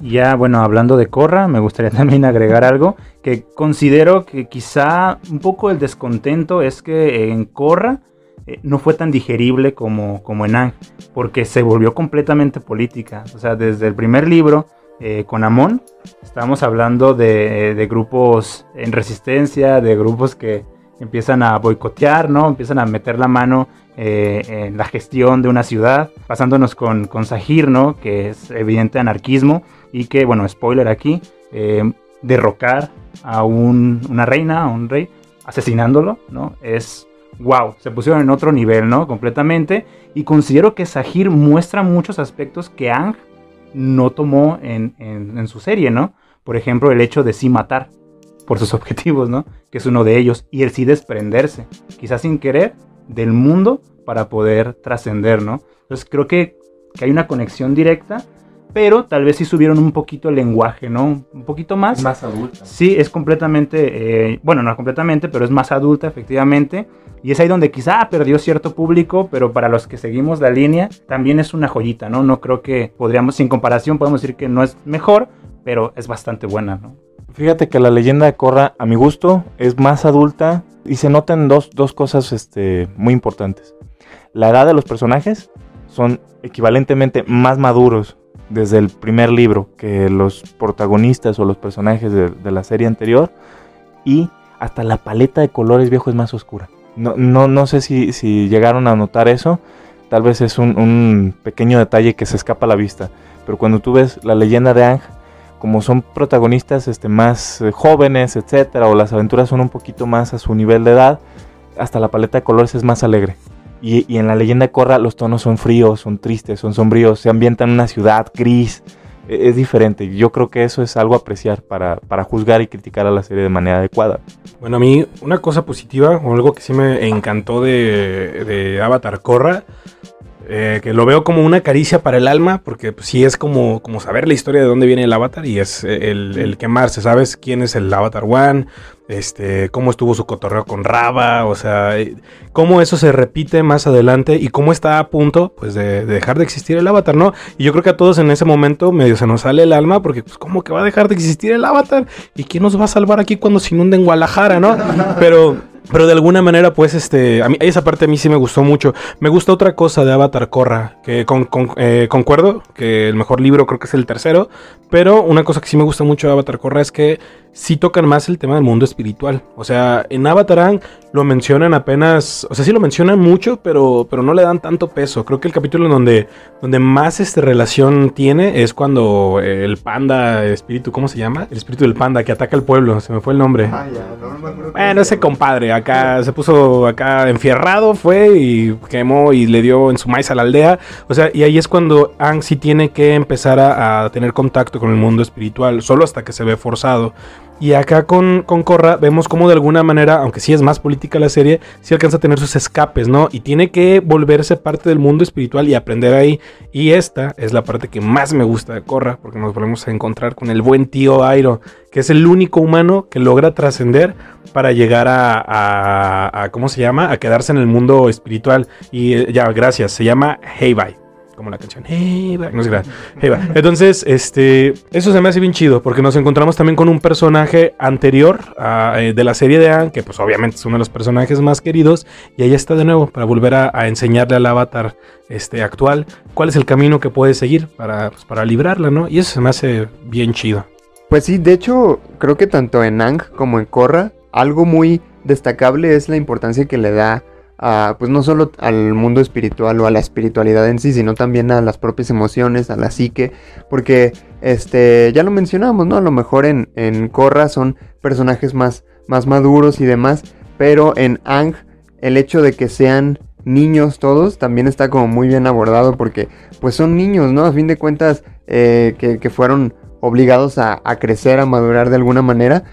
Ya, bueno, hablando de Corra, me gustaría [LAUGHS] también agregar algo que considero que quizá un poco el descontento es que en Corra eh, no fue tan digerible como, como en Ang, porque se volvió completamente política. O sea, desde el primer libro, eh, con Amon, estábamos hablando de, de, grupos en resistencia, de grupos que empiezan a boicotear, ¿no? Empiezan a meter la mano eh, en la gestión de una ciudad, pasándonos con, con Sahir, ¿no? Que es evidente anarquismo y que, bueno, spoiler aquí, derrocar a un, una reina, a un rey, asesinándolo, ¿no? Es wow, se pusieron en otro nivel, ¿no? Completamente. Y considero que Sahir muestra muchos aspectos que Ang no tomó en, su serie, ¿no? Por ejemplo, el hecho de sí matar por sus [LAUGHS] objetivos, ¿no? Que es uno de ellos. Y el sí desprenderse, quizás sin querer, del mundo para poder trascender, ¿no? Entonces creo que, que hay una conexión directa pero tal vez sí subieron un poquito el lenguaje, ¿no? Un poquito más. Más adulta. Sí, es completamente, eh, bueno, no completamente, pero es más adulta, efectivamente. Y es ahí donde quizá perdió cierto público, pero para los que seguimos la línea, también es una joyita, ¿no? No creo que podríamos, sin comparación, podemos decir que no es mejor, pero es bastante buena, ¿no? Fíjate que la leyenda de Korra, a mi gusto, es más adulta y se notan dos, dos cosas este, muy importantes. La edad de los personajes son equivalentemente más maduros desde el primer libro que los protagonistas o los personajes de, la serie anterior y hasta la paleta de colores viejo es más oscura. No, no, no sé si, si, llegaron a notar eso. tal vez es un, un pequeño detalle que se escapa a la vista. Pero cuando tú ves la leyenda de Ang, como son protagonistas este, más eh, jóvenes, etcétera, o las aventuras son un poquito más a su nivel de edad, hasta la paleta de colores es más alegre. Y, y en la leyenda de Korra los tonos son fríos, son tristes, son sombríos, se ambientan en una ciudad gris, es diferente. Yo creo que eso es algo a apreciar para, para juzgar y criticar a la serie de manera adecuada. Bueno, a mí una cosa positiva o algo que sí me encantó de, de Avatar Korra, eh, que lo veo como una caricia para el alma, porque pues, sí es como, como saber la historia de dónde viene el Avatar y es eh, el, el quemarse, ¿sabes? ¿Quién es el Avatar One? Este, cómo estuvo su cotorreo con Raba, o sea, eh, cómo eso se repite más adelante y cómo está a punto, pues, de, de dejar de existir el Avatar, ¿no? Y yo creo que a todos en ese momento medio se nos sale el alma, porque, pues, ¿cómo que va a dejar de existir el Avatar? ¿Y quién nos va a salvar aquí cuando se inunde en Guadalajara, no? Pero... Pero de alguna manera, pues, este, a mí, esa parte a mí sí me gustó mucho. Me gusta otra cosa de Avatar Korra, que con, con- eh, concuerdo, que el mejor libro creo que es el tercero, pero una cosa que sí me gusta mucho de Avatar Korra es que sí tocan más el tema del mundo espiritual. O sea, en Avatar lo mencionan apenas, o sea, sí lo mencionan mucho, pero, pero no le dan tanto peso. Creo que el capítulo en donde, donde más este, relación tiene es cuando eh, el panda espíritu, ¿cómo se llama? El espíritu del panda que ataca al pueblo, se me fue el nombre. Ah, ya, no me acuerdo Bueno, ese compadre acá se puso acá enfierrado, fue y quemó y le dio en su maíz a la aldea. O sea, y ahí es cuando Ang sí tiene que empezar a, a tener contacto con el mundo espiritual, solo hasta que se ve forzado. Y acá con, con Korra vemos como de alguna manera, aunque sí es más política la serie, sí alcanza a tener sus escapes, ¿no? Y tiene que volverse parte del mundo espiritual y aprender ahí. Y esta es la parte que más me gusta de Korra, porque nos volvemos a encontrar con el buen tío Airo, que es el único humano que logra trascender para llegar a, a- a- ¿cómo se llama? A quedarse en el mundo espiritual. Y eh, ya, gracias, se llama Heibai. Como la canción. Heibai. Entonces, este, eso se me hace bien chido, porque nos encontramos también con un personaje anterior eh, de la serie de Anne, que pues obviamente es uno de los personajes más queridos, y ahí está de nuevo, para volver a, a enseñarle al avatar este, actual cuál es el camino que puede seguir para, pues, para librarla, ¿no? Y eso se me hace bien chido. Pues sí, de hecho, creo que tanto en Ang como en Korra, algo muy destacable es la importancia que le da a, pues no solo al mundo espiritual o a la espiritualidad en sí, sino también a las propias emociones, a la psique, porque este, ya lo mencionamos, ¿no? A lo mejor en, en son personajes más, más maduros y demás, pero en Ang el hecho de que sean niños todos también está como muy bien abordado porque pues son niños, ¿no? A fin de cuentas eh, que, que fueron obligados a, a crecer, a madurar de alguna manera.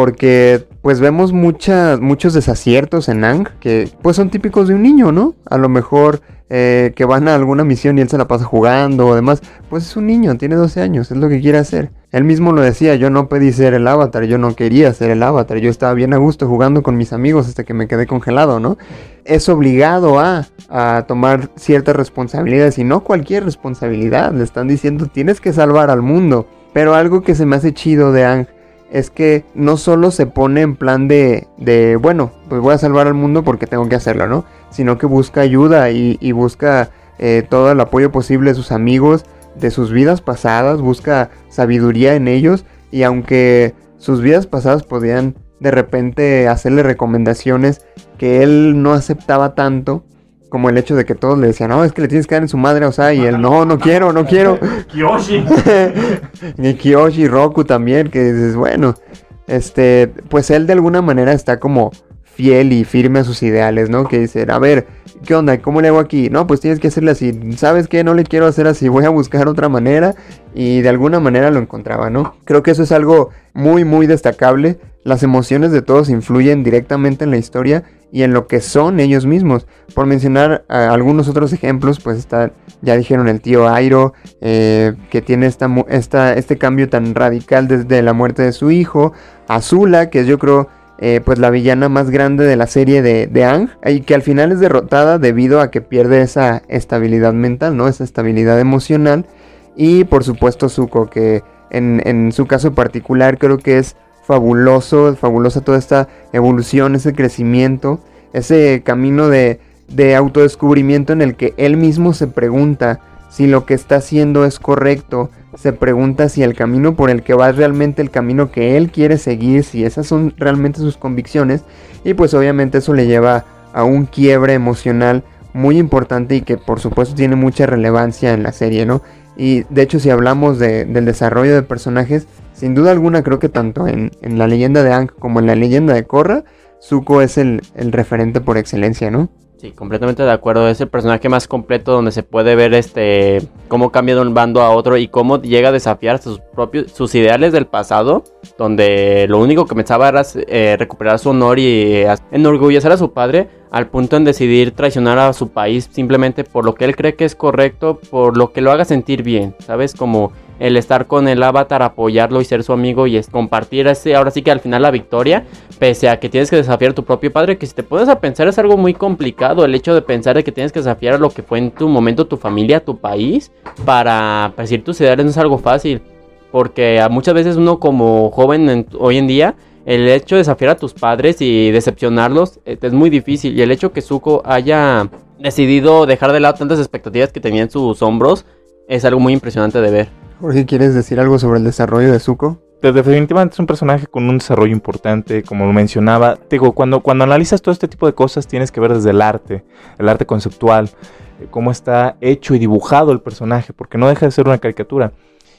Porque pues vemos muchos desaciertos en Ang que pues son típicos de un niño, ¿no? A lo mejor eh, que van a alguna misión y él se la pasa jugando o demás. Pues es un niño, tiene 12 años, es lo que quiere hacer. Él mismo lo decía, yo no pedí ser el avatar, yo no quería ser el avatar, yo estaba bien a gusto jugando con mis amigos hasta que me quedé congelado, ¿no? Es obligado a, a tomar ciertas responsabilidades y no cualquier responsabilidad. Le están diciendo, tienes que salvar al mundo. Pero algo que se me hace chido de Ang es que no solo se pone en plan de, de, bueno, pues voy a salvar al mundo porque tengo que hacerlo, ¿no? Sino que busca ayuda y, busca eh, todo el apoyo posible de sus amigos, de sus vidas pasadas, busca sabiduría en ellos y aunque sus vidas pasadas podían de repente hacerle recomendaciones que él no aceptaba tanto, como el hecho de que todos le decían, no, es que le tienes que dar en su madre, o sea, y él, no, no quiero, no quiero. [LAUGHS] Kyoshi. [LAUGHS] y Kiyoshi, Roku también, que dices, bueno, este, pues él de alguna manera está como fiel y firme a sus ideales, ¿no? Que dice, a ver, ¿qué onda? ¿Cómo le hago aquí? No, pues tienes que hacerle así. ¿Sabes qué? No le quiero hacer así, voy a buscar otra manera. Y de alguna manera lo encontraba, ¿no? Creo que eso es algo muy, muy destacable. Las emociones de todos influyen directamente en la historia y en lo que son ellos mismos. Por mencionar eh, algunos otros ejemplos, pues está, ya dijeron el tío Airo, eh, que tiene esta, esta, este cambio tan radical desde la muerte de su hijo. Azula, que es yo creo eh, pues la villana más grande de la serie de, de Ang, y que al final es derrotada debido a que pierde esa estabilidad mental, ¿no? Esa estabilidad emocional. Y por supuesto Zuko, que en, en su caso particular creo que es fabuloso, fabulosa toda esta evolución, ese crecimiento, ese camino de, de autodescubrimiento en el que él mismo se pregunta si lo que está haciendo es correcto, se pregunta si el camino por el que va es realmente el camino que él quiere seguir, si esas son realmente sus convicciones, y pues obviamente eso le lleva a un quiebre emocional muy importante y que por supuesto tiene mucha relevancia en la serie, ¿no? Y de hecho si hablamos de- del desarrollo de personajes, sin duda alguna creo que tanto en, la leyenda de Aang como en la leyenda de Korra, Zuko es el, el referente por excelencia, ¿no? Sí, completamente de acuerdo. Es el personaje más completo donde se puede ver este cómo cambia de un bando a otro y cómo llega a desafiar sus propios sus ideales del pasado, donde lo único que pensaba era eh, recuperar su honor y eh, enorgullecer a su padre al punto en decidir traicionar a su país simplemente por lo que él cree que es correcto, por lo que lo haga sentir bien, ¿sabes? Como el estar con el avatar, apoyarlo y ser su amigo y es compartir ese, ahora sí que al final la victoria, pese a que tienes que desafiar a tu propio padre, que si te pones a pensar es algo muy complicado, el hecho de pensar de que tienes que desafiar a lo que fue en tu momento tu familia, tu país, para perseguir tus ideales no es algo fácil, porque muchas veces uno como joven en- hoy en día, el hecho de desafiar a tus padres y decepcionarlos eh, es muy difícil, y el hecho que Zuko haya decidido dejar de lado tantas expectativas que tenía en sus hombros, es algo muy impresionante de ver. Jorge, ¿quieres decir algo sobre el desarrollo de Zuko? De- Definitivamente es un personaje con un desarrollo importante, como lo mencionaba. Digo, cuando, cuando analizas todo este tipo de cosas, tienes que ver desde el arte, el arte conceptual, eh, cómo está hecho y dibujado el personaje, porque no deja de ser una caricatura.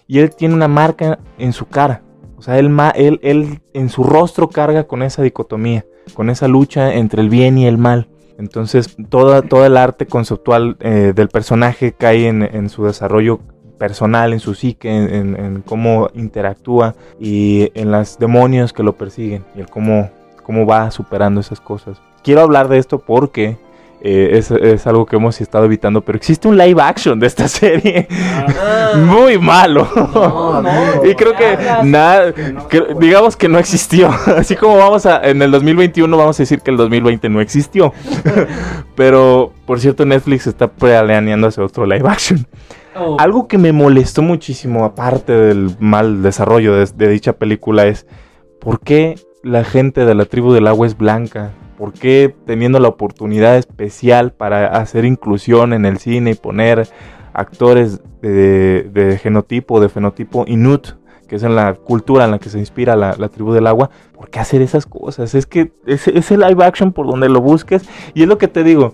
Y él tiene una marca en su cara. O sea, él, él, él en su rostro carga con esa dicotomía, con esa lucha entre el bien y el mal. Entonces, toda, todo el arte conceptual eh, del personaje cae en, en su desarrollo personal, en su psique, en, en- en cómo interactúa y en los demonios que lo persiguen y el cómo, cómo va superando esas cosas. Quiero hablar de esto porque eh, es, es algo que hemos estado evitando, pero existe un live action de esta [LAUGHS] serie muy malo. [LAUGHS] y creo que nada, digamos que no existió. [LAUGHS] Así como vamos a, en el 2021 vamos a decir que el 2020 no existió. pero, por cierto, Netflix está planeando hacer otro live action. Algo que me molestó muchísimo, aparte del mal desarrollo de, de dicha película, es por qué la gente de la tribu del agua es blanca. ¿Por qué teniendo la oportunidad especial para hacer inclusión en el cine y poner actores de, de genotipo, de fenotipo inut, que es en la cultura en la que se inspira la, la tribu del agua, ¿por qué hacer esas cosas? Es que es, es el live action por donde lo busques y es lo que te digo,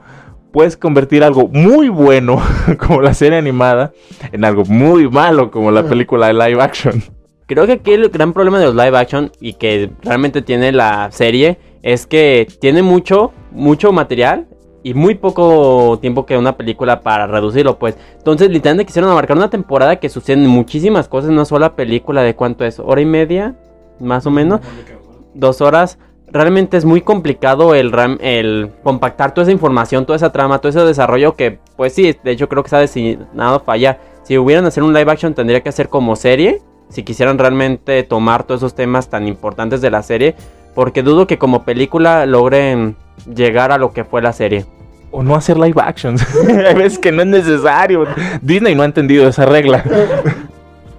puedes convertir algo muy bueno [LAUGHS] como la serie animada en algo muy malo como la película de live action. Creo que aquí el gran problema de los live action y que realmente tiene la serie es que tiene mucho, mucho material y muy poco tiempo que una película para reducirlo, pues. Entonces, literalmente quisieron abarcar una temporada que suceden muchísimas cosas en una sola película de cuánto es, hora y media, más o menos, dos horas. Realmente es muy complicado el, ram- el compactar toda esa información, toda esa trama, todo ese desarrollo que, pues sí, de hecho creo que está destinado a fallar. Si hubieran hacer un live action tendría que hacer como serie, si quisieran realmente tomar todos esos temas tan importantes de la serie, porque dudo que como película logren llegar a lo que fue la serie. O no hacer live actions. [LAUGHS] Hay veces que no es necesario. Disney no ha entendido esa regla.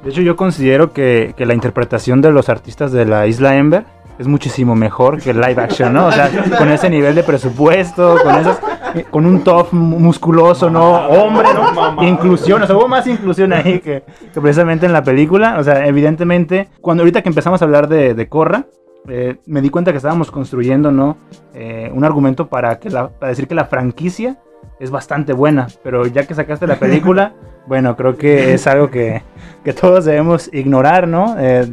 De hecho, yo considero que, que la interpretación de los artistas de la Isla Ember es muchísimo mejor que el live action, ¿no? O sea, [LAUGHS] con ese nivel de presupuesto, con esas, eh, con un top musculoso, ¿no? Hombre, ¿no? Inclusión, o sea, hubo más inclusión ahí que, que precisamente en la película. O sea, evidentemente, cuando ahorita que empezamos a hablar de, de Corra, eh, me di cuenta que estábamos construyendo, ¿no? Eh, un argumento para, que la, para decir que la franquicia es bastante buena, pero ya que sacaste la película, [LAUGHS] bueno, creo que es algo que, que todos debemos ignorar, ¿no? Eh,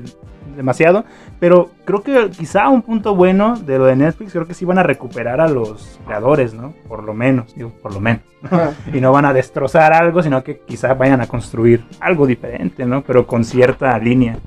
demasiado, pero creo que quizá un punto bueno de lo de Netflix, creo que sí van a recuperar a los creadores, ¿no? Por lo menos, digo, por lo menos. [LAUGHS] y no van a destrozar algo, sino que quizá vayan a construir algo diferente, ¿no? Pero con cierta línea.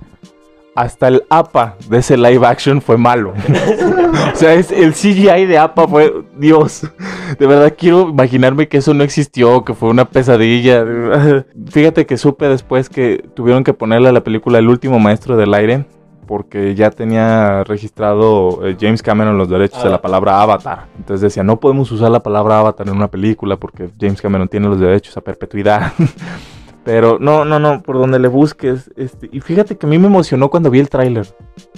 Hasta el APA de ese live action fue malo. [LAUGHS] o sea, es- el CGI de APA fue Dios. De verdad quiero imaginarme que eso no existió, que fue una pesadilla. [LAUGHS] Fíjate que supe después que tuvieron que ponerle a la película El último maestro del aire porque ya tenía registrado eh, James Cameron los derechos de la palabra avatar. Entonces decía, no podemos usar la palabra avatar en una película porque James Cameron tiene los derechos a perpetuidad. [LAUGHS] Pero no, no, no, por donde le busques. Este, y fíjate que a mí me emocionó cuando vi el tráiler.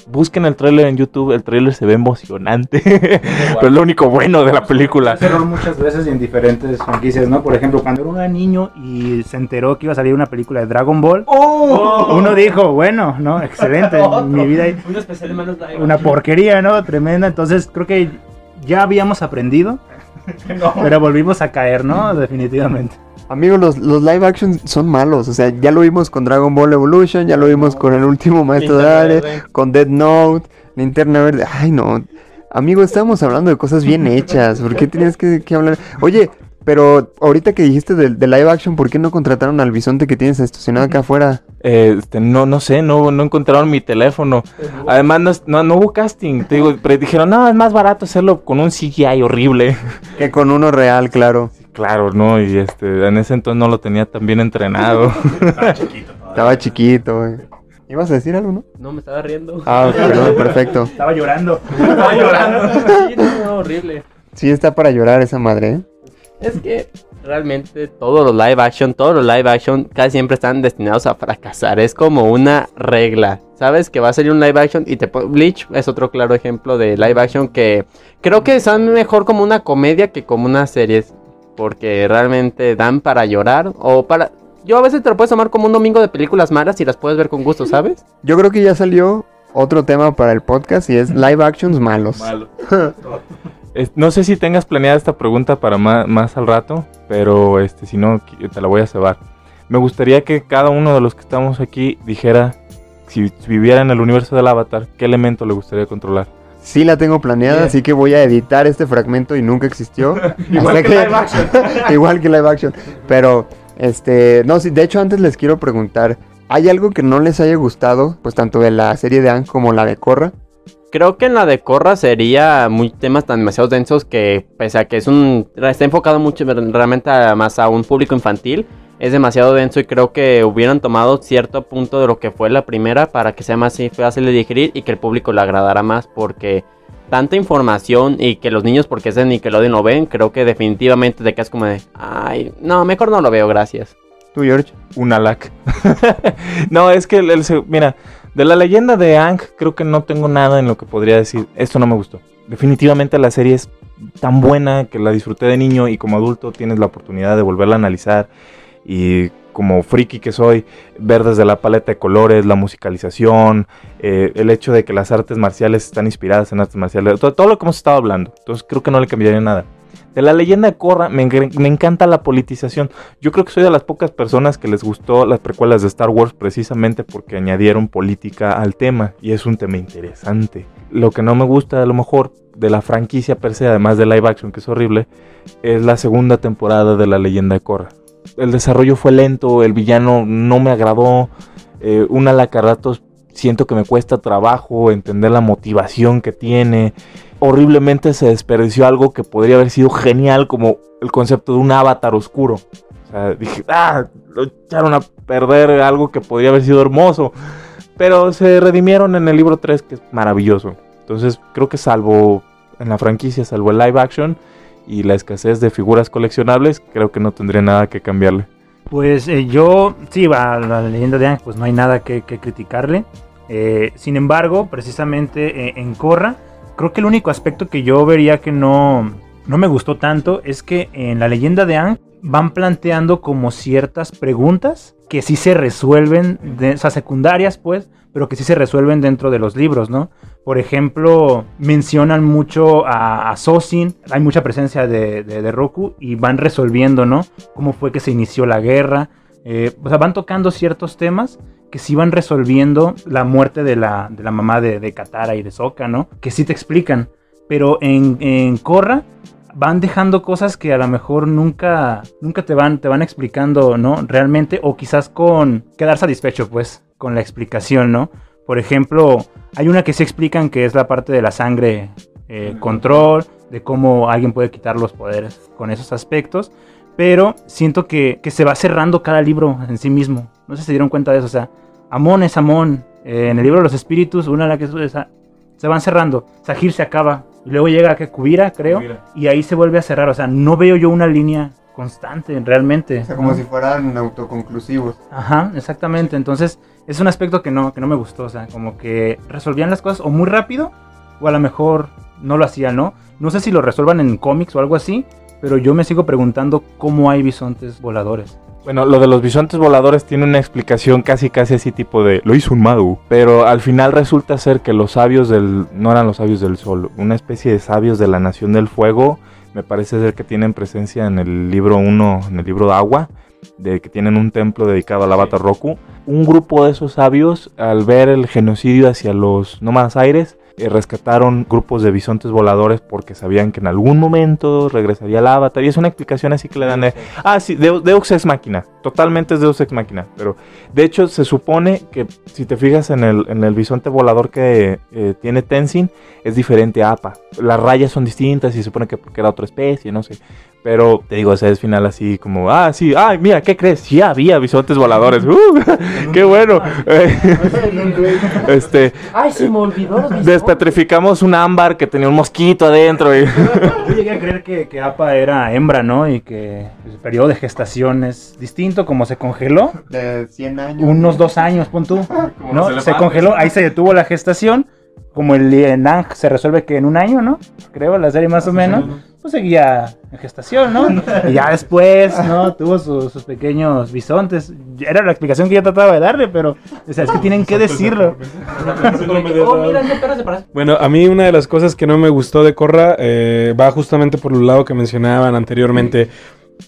Busquen el tráiler en YouTube, el tráiler se ve emocionante. [LAUGHS] Pero es lo único bueno de la película. Ese error muchas veces en diferentes franquicias, ¿no? Por ejemplo, cuando era un niño y se enteró que iba a salir una película de Dragon Ball, uno dijo, bueno, ¿no? Excelente, [LAUGHS] mi vida hay Un especial de manos live una porquería, ¿no? Tremenda. Entonces creo que ya habíamos aprendido [LAUGHS] Pero volvimos a caer, ¿no? Definitivamente. Amigos, los, los live action son malos. O sea, ya lo vimos con Dragon Ball Evolution, ya lo vimos con el último maestro de Verde. con Dead Note, Linterna Verde. Ay, no. Amigo, estábamos hablando de cosas bien [LAUGHS] hechas. ¿Por qué tenías que, que hablar? Oye, pero ahorita que dijiste del de live action, ¿por qué no contrataron al bisonte que tienes estacionado acá afuera? Eh, este, no, no sé, no, no encontraron mi teléfono. Además, no, no, no hubo casting. Te digo, pero dijeron, no, es más barato hacerlo con un CGI horrible. Que con uno real, claro. Claro, no, y este, en ese entonces no lo tenía tan bien entrenado. [LAUGHS] Estaba chiquito, güey. ¿Ibas a decir algo, no? No, me estaba riendo. Ah, perdón, [LAUGHS] perfecto. Estaba llorando. [LAUGHS] estaba llorando. Sí, no, horrible. Sí, está para llorar esa madre, ¿eh? Es que realmente todos los live action, todos los live action casi siempre están destinados a fracasar. Es como una regla. Sabes que va a salir un live action y te Bleach es otro claro ejemplo de live action que creo que son mejor como una comedia que como una serie. Porque realmente dan para llorar o para... Yo a veces te lo puedes tomar como un domingo de películas malas y las puedes ver con gusto, ¿sabes? [LAUGHS] Yo creo que ya salió otro tema para el podcast y es live actions malos. [LAUGHS] Es- no sé si tengas planeada esta pregunta para más, más al rato, pero este, si no, te la voy a cebar. Me gustaría que cada uno de los que estamos aquí dijera, si viviera en el universo del Avatar, qué elemento le gustaría controlar. Sí la tengo planeada, Bien. así que voy a editar este fragmento y nunca existió. [LAUGHS] Igual que live action. [LAUGHS] Igual que live action. Pero, este, no, sí, de hecho antes les quiero preguntar, ¿hay algo que no les haya gustado? Pues tanto de la serie de Anne como la de Korra. Creo que en la de Corra sería muy temas tan demasiado densos que pese a que es un está enfocado mucho realmente a- más a un público infantil, es demasiado denso y creo que hubieran tomado cierto punto de lo que fue la primera para que sea más fácil de digerir y que el público le agradara más porque tanta información y que los niños porque es de Nickelodeon lo ven, creo que definitivamente te quedas como de, ay, no, mejor no lo veo, gracias. ¿Tú, George? Un alac. [LAUGHS] no, es que, el, el mira, de la leyenda de Ang, creo que no tengo nada en lo que podría decir. Esto no me gustó. Definitivamente la serie es tan buena que la disfruté de niño y como adulto tienes la oportunidad de volverla a analizar. Y como friki que soy, ver desde la paleta de colores, la musicalización, eh, el hecho de que las artes marciales están inspiradas en artes marciales, todo, lo que hemos estado hablando. Entonces creo que no le cambiaría nada. De la leyenda de Korra me, me encanta la politización. Yo creo que soy de las pocas personas que les gustó las precuelas de Star Wars precisamente porque añadieron política al tema y es un tema interesante. Lo que no me gusta a lo mejor de la franquicia per se, además de live action que es horrible, es la segunda temporada de la leyenda de Korra. El desarrollo fue lento, el villano no me agradó, eh, una la que a ratos siento que me cuesta trabajo entender la motivación que tiene. Horriblemente se desperdició algo que podría haber sido genial como el concepto de un avatar oscuro. O sea, dije, ah, lo echaron a perder algo que podría haber sido hermoso. Pero se redimieron en el libro 3, que es maravilloso. Entonces, creo que salvo en la franquicia, salvo el live action y la escasez de figuras coleccionables, creo que no tendría nada que cambiarle. Pues eh, yo, sí, a la leyenda de Aang, pues no hay nada que, criticarle. Eh, sin embargo, precisamente eh, en Korra, creo que el único aspecto que yo vería que no, no me gustó tanto es que en la leyenda de Aang van planteando como ciertas preguntas que sí se resuelven, de, o sea, secundarias pues, pero que sí se resuelven dentro de los libros, ¿no? Por ejemplo, mencionan mucho a, a hay mucha presencia de, Roku y van resolviendo, ¿no? Cómo fue que se inició la guerra. Eh, o sea, van tocando ciertos temas que sí van resolviendo la muerte de la, de la mamá de, de Katara y de Sokka, ¿no? Que sí te explican. Pero en, en Korra van dejando cosas que a lo mejor nunca, nunca te van, te van explicando, ¿no? Realmente, o quizás con quedar satisfecho, pues, con la explicación, ¿no? Por ejemplo, hay una que sí explican que es la parte de la sangre eh, control, de cómo alguien puede quitar los poderes con esos aspectos, pero siento que, que se va cerrando cada libro en sí mismo. No sé si se dieron cuenta de eso, o sea, Amón es Amón. Eh, en el libro de los espíritus, una de las que se van cerrando. Sahir se acaba. Y luego llega a Kubira, creo. Y ahí se vuelve a cerrar. O sea, no veo yo una línea constante realmente. O sea, como ¿no? si fueran autoconclusivos. Ajá, exactamente. Entonces, es un aspecto que no, que no me gustó. O sea, como que resolvían las cosas o muy rápido, o a lo mejor no lo hacían, ¿no? No sé si lo resuelvan en cómics o algo así, pero yo me sigo preguntando cómo hay bisontes voladores. Bueno, lo de los bisontes voladores tiene una explicación casi casi así tipo de lo hizo un mago, pero al final resulta ser que los sabios del no eran los sabios del sol, una especie de sabios de la nación del fuego me parece ser que tienen presencia en el libro 1, en el libro de agua, de que tienen un templo dedicado al avatar Roku. Un grupo de esos sabios, al ver el genocidio hacia los nómadas aires, eh, rescataron grupos de bisontes voladores porque sabían que en algún momento regresaría el avatar. Y es una explicación así que le dan de, ah, sí, Deu- Deus Ex Máquina. Totalmente es Deus Ex Máquina. Pero de hecho se supone que si te fijas en el, en el bisonte volador que eh, tiene Tenzin, es diferente a APA. Las rayas son distintas y se supone que porque era otra especie, no sé. Pero te digo, ese es final así como, ah, sí, ay, mira, ¿qué crees? Sí había bisontes voladores. ¡Uh! [LAUGHS] ¡Qué bueno! [LAUGHS] [LAUGHS] este, Ay, se me olvidó. despetrificamos un ámbar que tenía un mosquito adentro. Y... Yo llegué a creer que, que APA era hembra, ¿no? Y que el periodo de gestación es distinto, como se congeló. De 100 años. Unos dos años, pon tú. ¿no? Se elefantes. congeló, ahí se detuvo la gestación. Como el Enang se resuelve que en un año, ¿no? Creo, la serie más o menos. Pues seguía en gestación, ¿no? Y ya después, ¿no? [LAUGHS] Tuvo su- sus pequeños bisontes. Era la explicación que yo trataba de darle, pero o sea, es que tienen que decirlo. [LAUGHS] Oh. Bueno, a mí una de las cosas que no me gustó de Corra eh, va justamente por el lado que mencionaban anteriormente.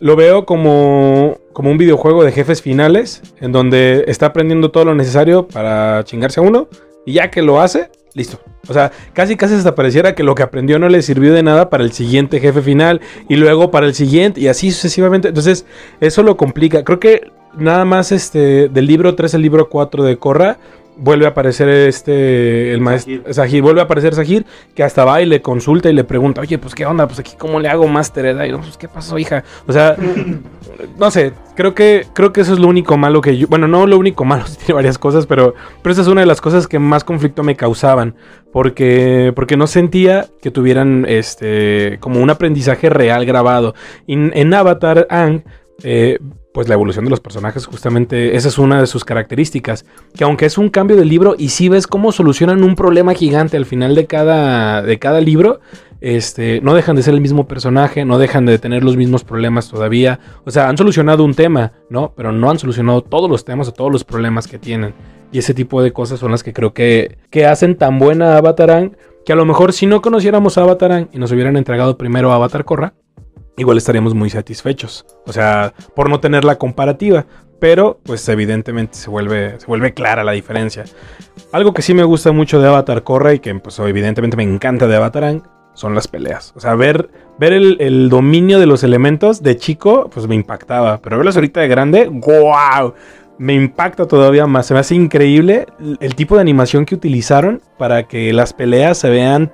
Lo veo como, como un videojuego de jefes finales, en donde está aprendiendo todo lo necesario para chingarse a uno, y ya que lo hace, listo. O sea, casi casi hasta pareciera que lo que aprendió no le sirvió de nada para el siguiente jefe final, y luego para el siguiente, y así sucesivamente. Entonces, eso lo complica. Creo que nada más este del libro 3 al libro 4 de Corra vuelve a aparecer este el maestro Sahir. vuelve a aparecer Sahir que hasta va y le consulta y le pregunta, "Oye, pues qué onda, pues aquí cómo le hago Master Edad?" Y no, pues qué pasó, hija. O sea, [LAUGHS] no sé, creo que creo que eso es lo único malo que yo, bueno, no lo único malo, [LAUGHS] tiene varias cosas, pero pero esa es una de las cosas que más conflicto me causaban, porque porque no sentía que tuvieran este como un aprendizaje real grabado. Y en Avatar Ang eh, pues la evolución de los personajes, justamente esa es una de sus características. Que aunque es un cambio de libro y si ves cómo solucionan un problema gigante al final de cada, de cada libro, este, no dejan de ser el mismo personaje, no dejan de tener los mismos problemas todavía. O sea, han solucionado un tema, ¿no? Pero no han solucionado todos los temas o todos los problemas que tienen. Y ese tipo de cosas son las que creo que, que hacen tan buena Avatarán que a lo mejor si no conociéramos a Avatarán y nos hubieran entregado primero a Avatar Korra, igual estaríamos muy satisfechos. O sea, por no tener la comparativa. Pero, pues evidentemente se vuelve, se vuelve clara la diferencia. Algo que sí me gusta mucho de Avatar Korra y que pues evidentemente me encanta de Avatarán son las peleas. O sea, ver, ver el, dominio de los elementos de chico, pues me impactaba. Pero verlos ahorita de grande, ¡wow! Me impacta todavía más. Se me hace increíble el tipo de animación que utilizaron para que las peleas se vean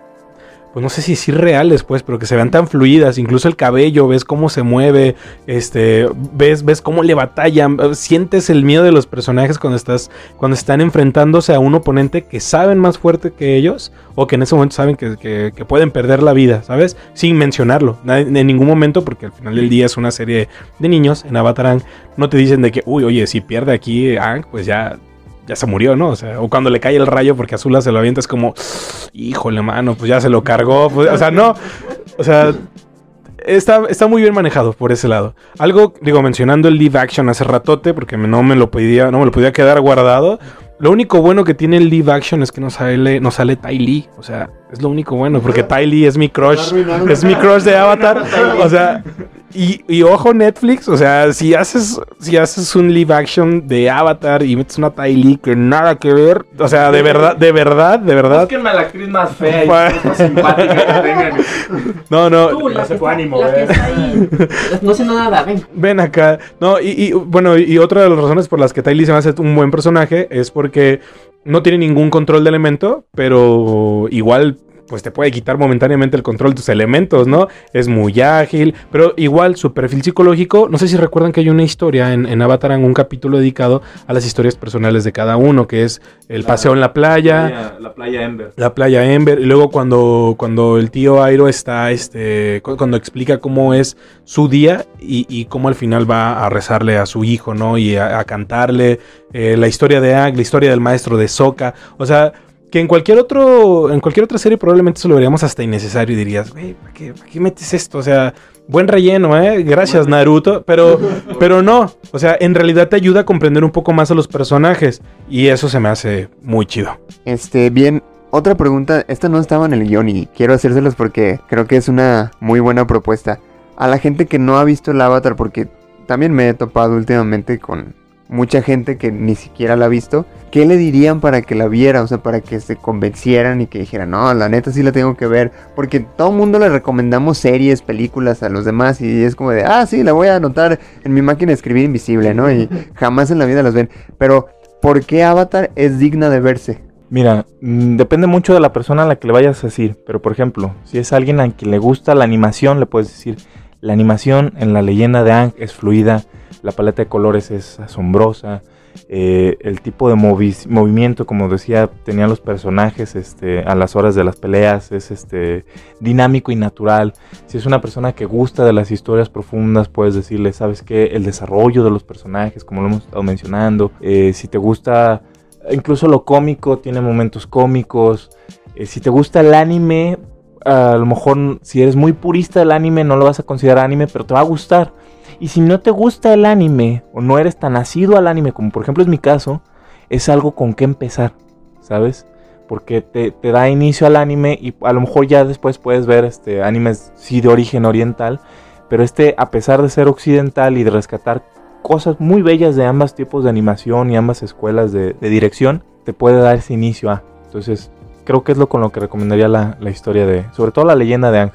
pues no sé si decir reales, pues, pero que se vean tan fluidas, incluso el cabello, ves cómo se mueve, este, ves, ves cómo le batallan, sientes el miedo de los personajes cuando estás, cuando están enfrentándose a un oponente que saben más fuerte que ellos, o que en ese momento saben que, que- pueden perder la vida, ¿sabes? Sin mencionarlo, na- en ningún momento, porque al final del día es una serie de niños, en Avatar no te dicen de que, uy, oye, si pierde aquí Aang, pues ya, ya se murió, ¿no? O sea, o cuando le cae el rayo porque Azula se lo avienta, es como, híjole, mano, pues ya se lo cargó. pues, o sea, no. O sea, está, está muy bien manejado por ese lado. Algo, digo, mencionando el live action hace ratote, porque no me lo podía, no me lo podía quedar guardado. Lo único bueno que tiene el live action es que no sale, no sale Tai Lee. O sea, es lo único bueno, porque Tai Lee es mi crush. Es mi crush de Avatar. [LAUGHS] O sea, y, y ojo Netflix, o sea, si haces, si haces un live action de Avatar y metes una Tai Lee que nada que ver, o sea, de verdad, de verdad, de verdad. Búsquenme a la actriz más fea y más simpática que tengan. [LAUGHS] No, no, Tú, la, se que fue está, ánimo, la que eh. está ahí. [LAUGHS] No sé nada, ven. ven acá. No, y, y, bueno, y otra de las razones por las que Tai Lee se me hace un buen personaje es porque no tiene ningún control de elemento, pero igual pues te puede quitar momentáneamente el control de tus elementos, ¿no? Es muy ágil, pero igual su perfil psicológico, no sé si recuerdan que hay una historia en, en Avatar, en un capítulo dedicado a las historias personales de cada uno, que es el paseo en la playa, La playa Ember. la playa Ember y luego cuando, cuando el tío Airo está este cu- cuando explica cómo es su día y, y cómo al final va a rezarle a su hijo no y a, a cantarle eh, la historia de Ang la historia del maestro de Sokka o sea que en cualquier otro en cualquier otra serie probablemente eso lo veríamos hasta innecesario y dirías güey ¿para qué, para qué metes esto o sea buen relleno eh gracias Naruto pero [LAUGHS] pero no. O sea en realidad te ayuda a comprender un poco más a los personajes y eso se me hace muy chido. Este, bien, Otra pregunta, esta no estaba en el guion y quiero hacérselos porque creo que es una muy buena propuesta. A la gente que no ha visto el avatar, porque también me he topado últimamente con mucha gente que ni siquiera la ha visto, ¿qué le dirían para que la viera? O sea, para que se convencieran y que dijeran, no, la neta sí la tengo que ver. Porque todo el mundo le recomendamos series, películas a los demás y es como de, ah, sí, la voy a anotar en mi máquina de escribir invisible, ¿no? Y [LAUGHS] jamás en la vida las ven. Pero, ¿por qué Avatar es digna de verse? Mira, mm, depende mucho de la persona a la que le vayas a decir, pero por ejemplo, si es alguien a quien le gusta la animación, le puedes decir, la animación en la leyenda de Ang es fluida, la paleta de colores es asombrosa, eh, el tipo de movimiento, como decía, tenían los personajes este, a las horas de las peleas, es este, dinámico y natural. Si es una persona que gusta de las historias profundas, puedes decirle, ¿sabes qué? El desarrollo de los personajes, como lo hemos estado mencionando. Eh, si te gusta incluso lo cómico, tiene momentos cómicos. Eh, si te gusta el anime, a lo mejor si eres muy purista del anime no lo vas a considerar anime, pero te va a gustar. Y si no te gusta el anime o no eres tan asiduo al anime, como por ejemplo es mi caso, es algo con que empezar, ¿sabes? Porque te, da inicio al anime y a lo mejor ya después puedes ver este, animes sí de origen oriental, pero este a pesar de ser occidental y de rescatar cosas muy bellas de ambos tipos de animación y ambas escuelas de, dirección, te puede dar ese inicio a. Entonces, creo que es lo con lo que recomendaría la, historia de, sobre todo la leyenda de Ang.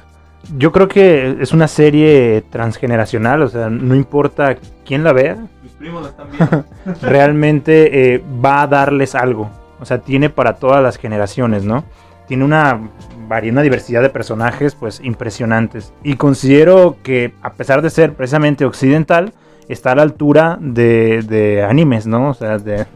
Yo creo que es una serie transgeneracional, o sea, no importa quién la vea. Mis primos la están viendo. [LAUGHS] realmente eh, va a darles algo. O sea, tiene para todas las generaciones, ¿no? Tiene una, una diversidad de personajes, pues, impresionantes. Y considero que, a pesar de ser precisamente occidental, está a la altura de, animes, ¿no? O sea, de,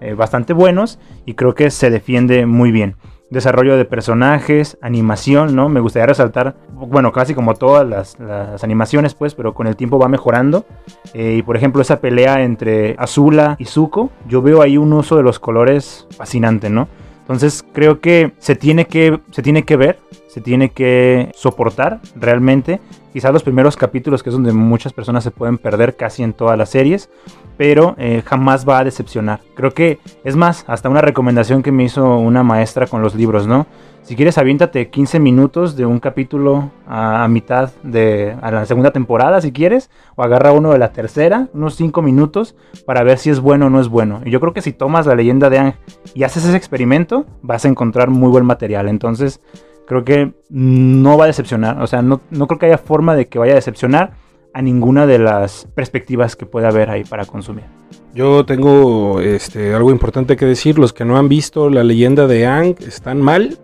eh, bastante buenos y creo que se defiende muy bien. Desarrollo de personajes, animación, ¿no? Me gustaría resaltar, bueno, casi como todas las, animaciones, pues, pero con el tiempo va mejorando. Eh, y por ejemplo, esa pelea entre Azula y Zuko, yo veo ahí un uso de los colores fascinante, ¿no? Entonces creo que se tiene que, se tiene que ver, se tiene que soportar realmente. Quizás los primeros capítulos, que es donde muchas personas se pueden perder casi en todas las series, pero eh, jamás va a decepcionar. Creo que es más, hasta una recomendación que me hizo una maestra con los libros, ¿no? Si quieres, aviéntate 15 minutos de un capítulo a, mitad de a la segunda temporada, si quieres, o agarra uno de la tercera, unos 5 minutos, para ver si es bueno o no es bueno. Y yo creo que si tomas la leyenda de Ang y haces ese experimento, vas a encontrar muy buen material. Entonces, creo que no va a decepcionar. O sea, no, no creo que haya forma de que vaya a decepcionar a ninguna de las perspectivas que pueda haber ahí para consumir. Yo tengo este, algo importante que decir. Los que no han visto la leyenda de Ang están mal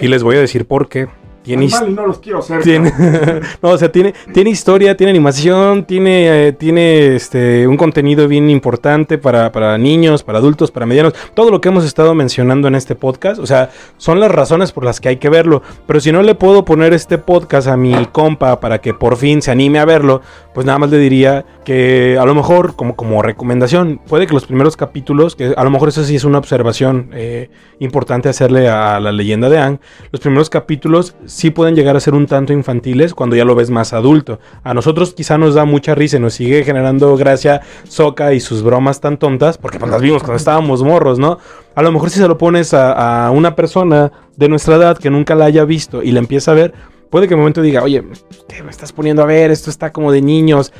y les voy a decir por qué. Tiene no los quiero Tiene, [LAUGHS] no, o sea, tiene, tiene historia, tiene animación, tiene, eh, tiene este, un contenido bien importante para, para, niños, para adultos, para medianos. Todo lo que hemos estado mencionando en este podcast, o sea, son las razones por las que hay que verlo. Pero si no le puedo poner este podcast a mi compa para que por fin se anime a verlo, pues nada más le diría que a lo mejor, como, como recomendación, puede que los primeros capítulos, que a lo mejor eso sí es una observación eh, importante hacerle a la leyenda de Ang, los primeros capítulos sí pueden llegar a ser un tanto infantiles cuando ya lo ves más adulto. A nosotros quizá nos da mucha risa y nos sigue generando gracia Soca y sus bromas tan tontas, porque pues las vimos cuando estábamos morros, ¿no? A lo mejor si se lo pones a, a una persona de nuestra edad que nunca la haya visto y la empieza a ver, puede que en un momento diga, oye, ¿qué me estás poniendo a ver? Esto está como de niños.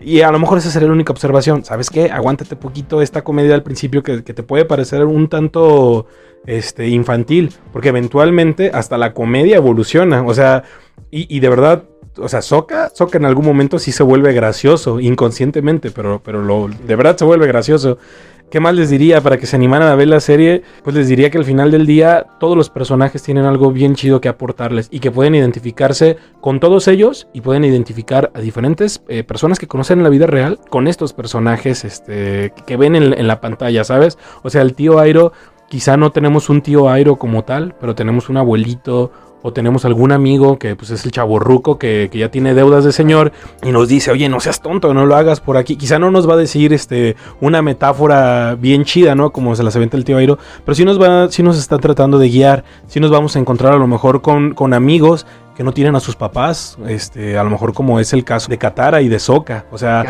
Y a lo mejor esa sería la única observación. ¿Sabes qué? Aguántate poquito esta comedia al principio que, que te puede parecer un tanto este, infantil, porque eventualmente hasta la comedia evoluciona, o sea, y, de verdad, o sea, Soca, Soca en algún momento sí se vuelve gracioso, inconscientemente, pero, pero lo, de verdad se vuelve gracioso. ¿Qué más les diría para que se animaran a ver la serie? Pues les diría que al final del día todos los personajes tienen algo bien chido que aportarles y que pueden identificarse con todos ellos y pueden identificar a diferentes eh, personas que conocen en la vida real con estos personajes este, que ven en, en la pantalla, ¿sabes? O sea, el tío Airo Quizá no tenemos un tío Airo como tal, pero tenemos un abuelito o tenemos algún amigo que pues es el chaborruco que, que, ya tiene deudas de señor y nos dice, oye, no seas tonto, no lo hagas por aquí. Quizá no nos va a decir este, una metáfora bien chida, ¿no? Como se las aventa el tío Airo, pero sí nos, va, sí nos está tratando de guiar, sí nos vamos a encontrar a lo mejor con, con amigos que no tienen a sus papás, este, a lo mejor como es el caso de Katara y de Soka, o sea...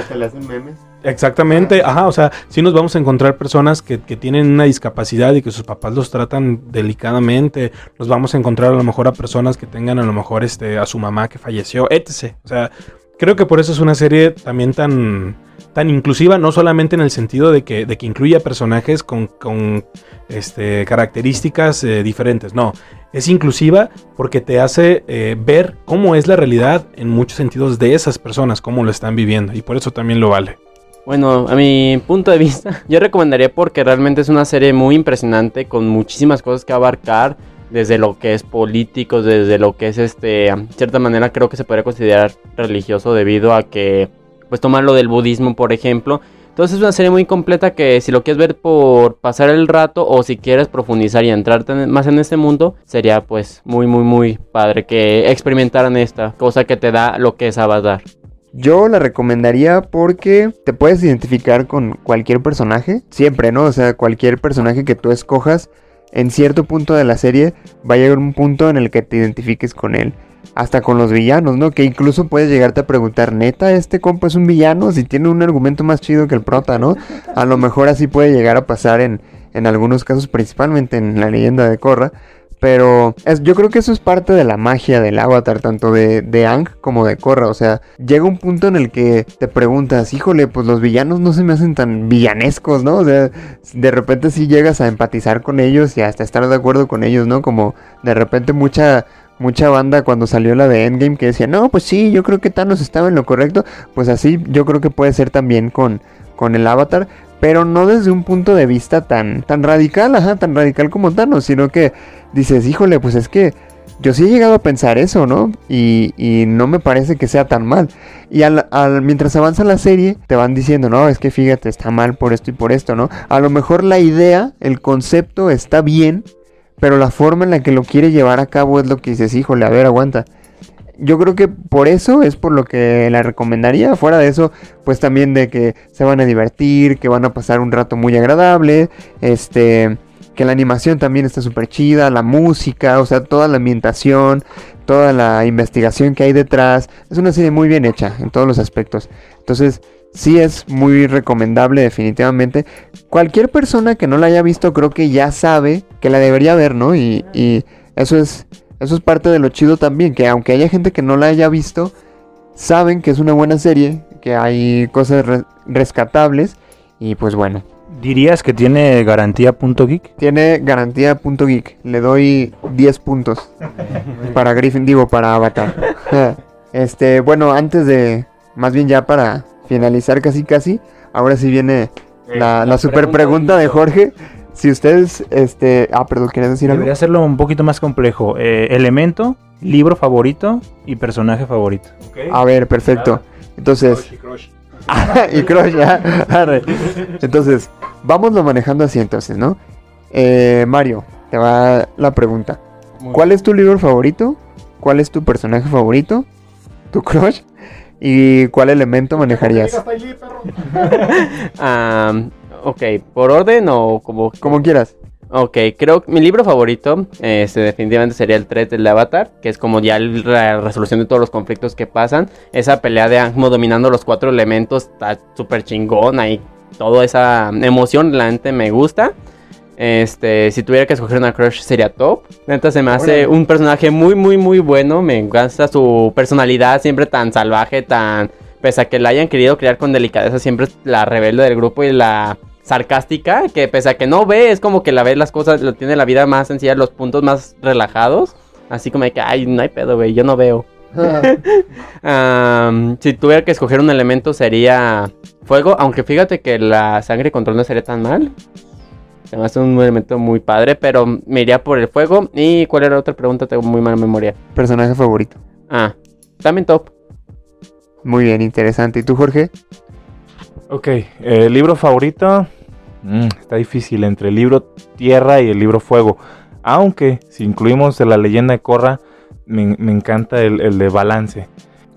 Exactamente, ajá, o sea, sí nos vamos a encontrar personas que, que, tienen una discapacidad y que sus papás los tratan delicadamente, nos vamos a encontrar a lo mejor a personas que tengan a lo mejor este, a su mamá que falleció, etc. O sea, creo que por eso es una serie también tan, tan inclusiva, no solamente en el sentido de que, de que incluya personajes con, con este, características eh, diferentes, no, es inclusiva porque te hace eh, ver cómo es la realidad en muchos sentidos de esas personas, cómo lo están viviendo, y por eso también lo vale. Bueno, a mi punto de vista, [LAUGHS] yo recomendaría porque realmente es una serie muy impresionante con muchísimas cosas que abarcar, desde lo que es político, desde lo que es este, cierta manera creo que se podría considerar religioso debido a que, pues tomar lo del budismo, por ejemplo. Entonces es una serie muy completa que si lo quieres ver por pasar el rato o si quieres profundizar y entrarte más en este mundo, sería pues muy, muy, muy padre que experimentaran esta cosa que te da lo que es Avatar. Yo la recomendaría porque te puedes identificar con cualquier personaje, siempre, ¿no? O sea, cualquier personaje que tú escojas, en cierto punto de la serie va a llegar un punto en el que te identifiques con él. Hasta con los villanos, ¿no? Que incluso puedes llegarte a preguntar, neta, este compa es un villano, si tiene un argumento más chido que el prota, ¿no? A lo mejor así puede llegar a pasar en, en algunos casos, principalmente en la leyenda de Korra. Pero es, yo creo que eso es parte de la magia del avatar, tanto de, de Ang como de Korra. O sea, llega un punto en el que te preguntas, híjole, pues los villanos no se me hacen tan villanescos, ¿no? O sea, de repente sí llegas a empatizar con ellos y hasta estar de acuerdo con ellos, ¿no? Como de repente mucha, mucha banda cuando salió la de Endgame que decía, no, pues sí, yo creo que Thanos estaba en lo correcto. Pues así yo creo que puede ser también con, con el avatar pero no desde un punto de vista tan, tan radical, ajá, tan radical como Thanos, sino que dices, híjole, pues es que yo sí he llegado a pensar eso, ¿no? Y, y no me parece que sea tan mal. Y al, al, mientras avanza la serie, te van diciendo, no, es que fíjate, está mal por esto y por esto, ¿no? A lo mejor la idea, el concepto está bien, pero la forma en la que lo quiere llevar a cabo es lo que dices, híjole, a ver, aguanta yo creo que por eso es por lo que la recomendaría. Fuera de eso, pues también de que se van a divertir, que van a pasar un rato muy agradable. Este, que la animación también está súper chida, la música, o sea, toda la ambientación, toda la investigación que hay detrás. Es una serie muy bien hecha en todos los aspectos. Entonces, sí es muy recomendable definitivamente. Cualquier persona que no la haya visto creo que ya sabe que la debería ver, ¿no? Y, y eso es eso es parte de lo chido también, que aunque haya gente que no la haya visto, saben que es una buena serie, que hay cosas re rescatables y pues bueno. ¿Dirías que tiene garantía.geek? Tiene garantía.geek. Le doy 10 puntos. [LAUGHS] para Griffin, digo, para Avatar. [LAUGHS] este, bueno, antes de, más bien ya para finalizar casi casi, ahora sí viene la, la super pregunta de Jorge. Si ustedes, este, ah, perdón, ¿querías decir algo? Debería hacerlo un poquito más complejo. Eh, elemento, libro favorito y personaje favorito. Okay. A ver, perfecto. Entonces, crush y crush. [LAUGHS] y crush, ya. entonces, vámonos manejando así entonces, ¿no? Eh, Mario, te va la pregunta. Muy ¿Cuál bien. es tu libro favorito? ¿Cuál es tu personaje favorito? ¿Tu crush? ¿Y cuál elemento manejarías? um, [LAUGHS] Ok, ¿por orden o como...? Como quieras. Ok, creo que mi libro favorito este, definitivamente sería el 3 del Avatar, que es como ya la resolución de todos los conflictos que pasan. Esa pelea de Angmo dominando los cuatro elementos está súper chingona y toda esa emoción, la gente me gusta. Este, si tuviera que escoger una crush sería Top. Neta se me hace un personaje muy, muy, muy bueno. Me encanta su personalidad siempre tan salvaje, tan... Pese a que la hayan querido crear con delicadeza, siempre es la rebelde del grupo y la sarcástica, que pese a que no ve, es como que la ve las cosas, lo tiene la vida más sencilla, los puntos más relajados. Así como de que, ay, no hay pedo, güey, yo no veo. [LAUGHS] um, si tuviera que escoger un elemento sería fuego, aunque fíjate que la sangre control no sería tan mal. Me hace un elemento muy padre, pero me iría por el fuego. ¿Y cuál era otra pregunta? Tengo muy mala memoria. Personaje favorito. Ah, también top. Muy bien, interesante. ¿Y tú, Jorge? Ok, eh, libro favorito. Mm, está difícil entre el libro Tierra y el libro Fuego. Aunque si incluimos la leyenda de Korra, me, encanta el, el, de Balance.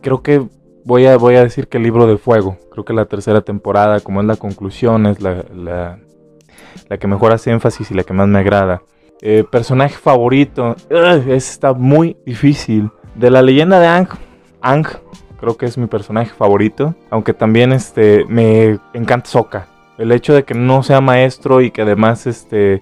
Creo que voy a, voy a decir que el libro de Fuego. Creo que la tercera temporada, como es la conclusión, es la, la, la que mejor hace énfasis y la que más me agrada. Eh, personaje favorito. Uh, está muy difícil. De la leyenda de Ang. Ang Creo que es mi personaje favorito. Aunque también este, me encanta Sokka. El hecho de que no sea maestro y que además este,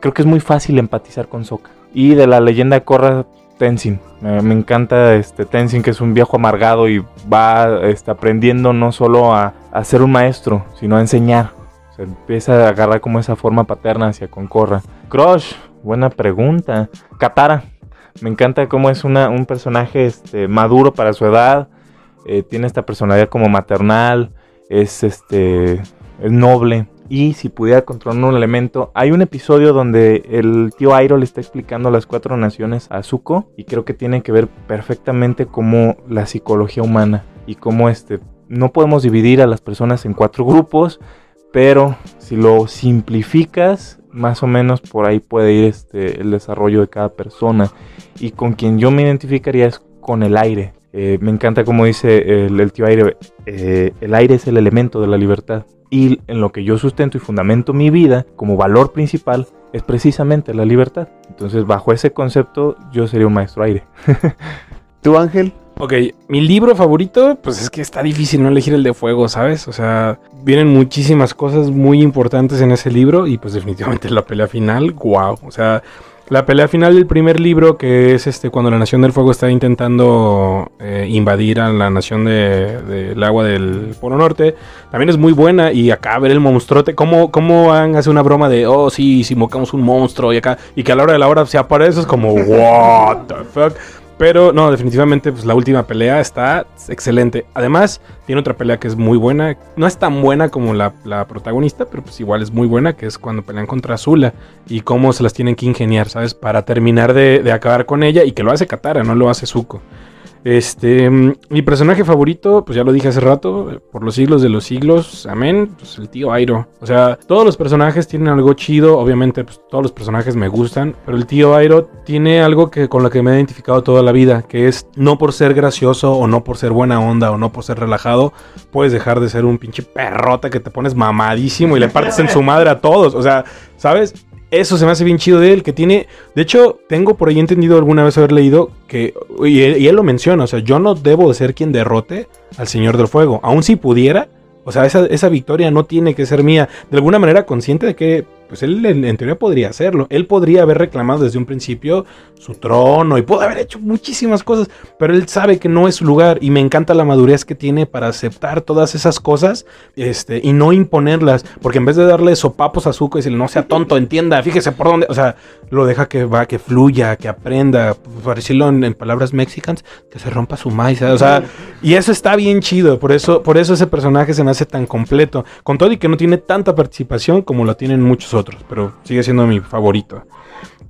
creo que es muy fácil empatizar con Sokka. Y de la leyenda Korra, Tenzin. Me, encanta este Tenzin, que es un viejo amargado y va este, aprendiendo no solo a, a ser un maestro, sino a enseñar. Se empieza a agarrar como esa forma paterna hacia con Korra. Crush, buena pregunta. Katara. Me encanta cómo es una, un personaje este, maduro para su edad. Eh, tiene esta personalidad como maternal. Es este. Es noble. Y si pudiera controlar un elemento. Hay un episodio donde el tío Airo le está explicando las cuatro naciones a Zuko. Y creo que tiene que ver perfectamente como la psicología humana. Y cómo este. No podemos dividir a las personas en cuatro grupos. Pero si lo simplificas, más o menos por ahí puede ir este, el desarrollo de cada persona. Y con quien yo me identificaría es con el aire. Eh, me encanta como dice el, el tío aire, eh, el aire es el elemento de la libertad. Y en lo que yo sustento y fundamento mi vida como valor principal es precisamente la libertad. Entonces bajo ese concepto yo sería un maestro aire. [LAUGHS] ¿Tú, Ángel? Ok, mi libro favorito, pues es que está difícil no elegir el de fuego, ¿sabes? O sea, vienen muchísimas cosas muy importantes en ese libro y pues definitivamente la pelea final, wow. O sea, la pelea final del primer libro, que es este cuando la Nación del Fuego está intentando eh, invadir a la Nación de- del Agua del Polo Norte, también es muy buena y acá ver el monstruote, cómo, cómo han hace una broma de, oh sí, si invocamos un monstruo y acá, y que a la hora de la hora se aparece, es como, [LAUGHS] what the fuck. Pero no, definitivamente pues la última pelea está excelente. Además, tiene otra pelea que es muy buena. No es tan buena como la, la protagonista, pero pues igual es muy buena, que es cuando pelean contra Azula. Y cómo se las tienen que ingeniar, ¿sabes? Para terminar de, de acabar con ella y que lo hace Katara, no lo hace Zuko. Este, mm, mi personaje favorito, pues ya lo dije hace rato, por los siglos de los siglos, amén, pues el tío Airo. O sea, todos los personajes tienen algo chido, obviamente pues todos los personajes me gustan, pero el tío Airo tiene algo que con lo que me he identificado toda la vida, que es no por ser gracioso o no por ser buena onda o no por ser relajado, puedes dejar de ser un pinche perrota que te pones mamadísimo y le partes en su madre a todos, o sea, ¿sabes? Eso se me hace bien chido de él, que tiene... De hecho, tengo por ahí entendido alguna vez haber leído que... Y él, lo menciona, o sea, yo no debo de ser quien derrote al Señor del Fuego. Aun si pudiera, o sea, esa, esa victoria no tiene que ser mía. De alguna manera consciente de que, pues él en, en teoría podría hacerlo. Él podría haber reclamado desde un principio su trono y pudo haber hecho muchísimas cosas, pero él sabe que no es su lugar y me encanta la madurez que tiene para aceptar todas esas cosas este, y no imponerlas, porque en vez de darle sopapos a Zuko y decirle, no sea tonto, [LAUGHS] entienda, fíjese por dónde, o sea, lo deja que va, que fluya, que aprenda, para decirlo en, en palabras mexicanas, que se rompa su maíz, o sea, y eso está bien chido, por eso, por eso ese personaje se me hace tan completo, con todo y que no tiene tanta participación como lo tienen muchos otros, pero sigue siendo mi favorito.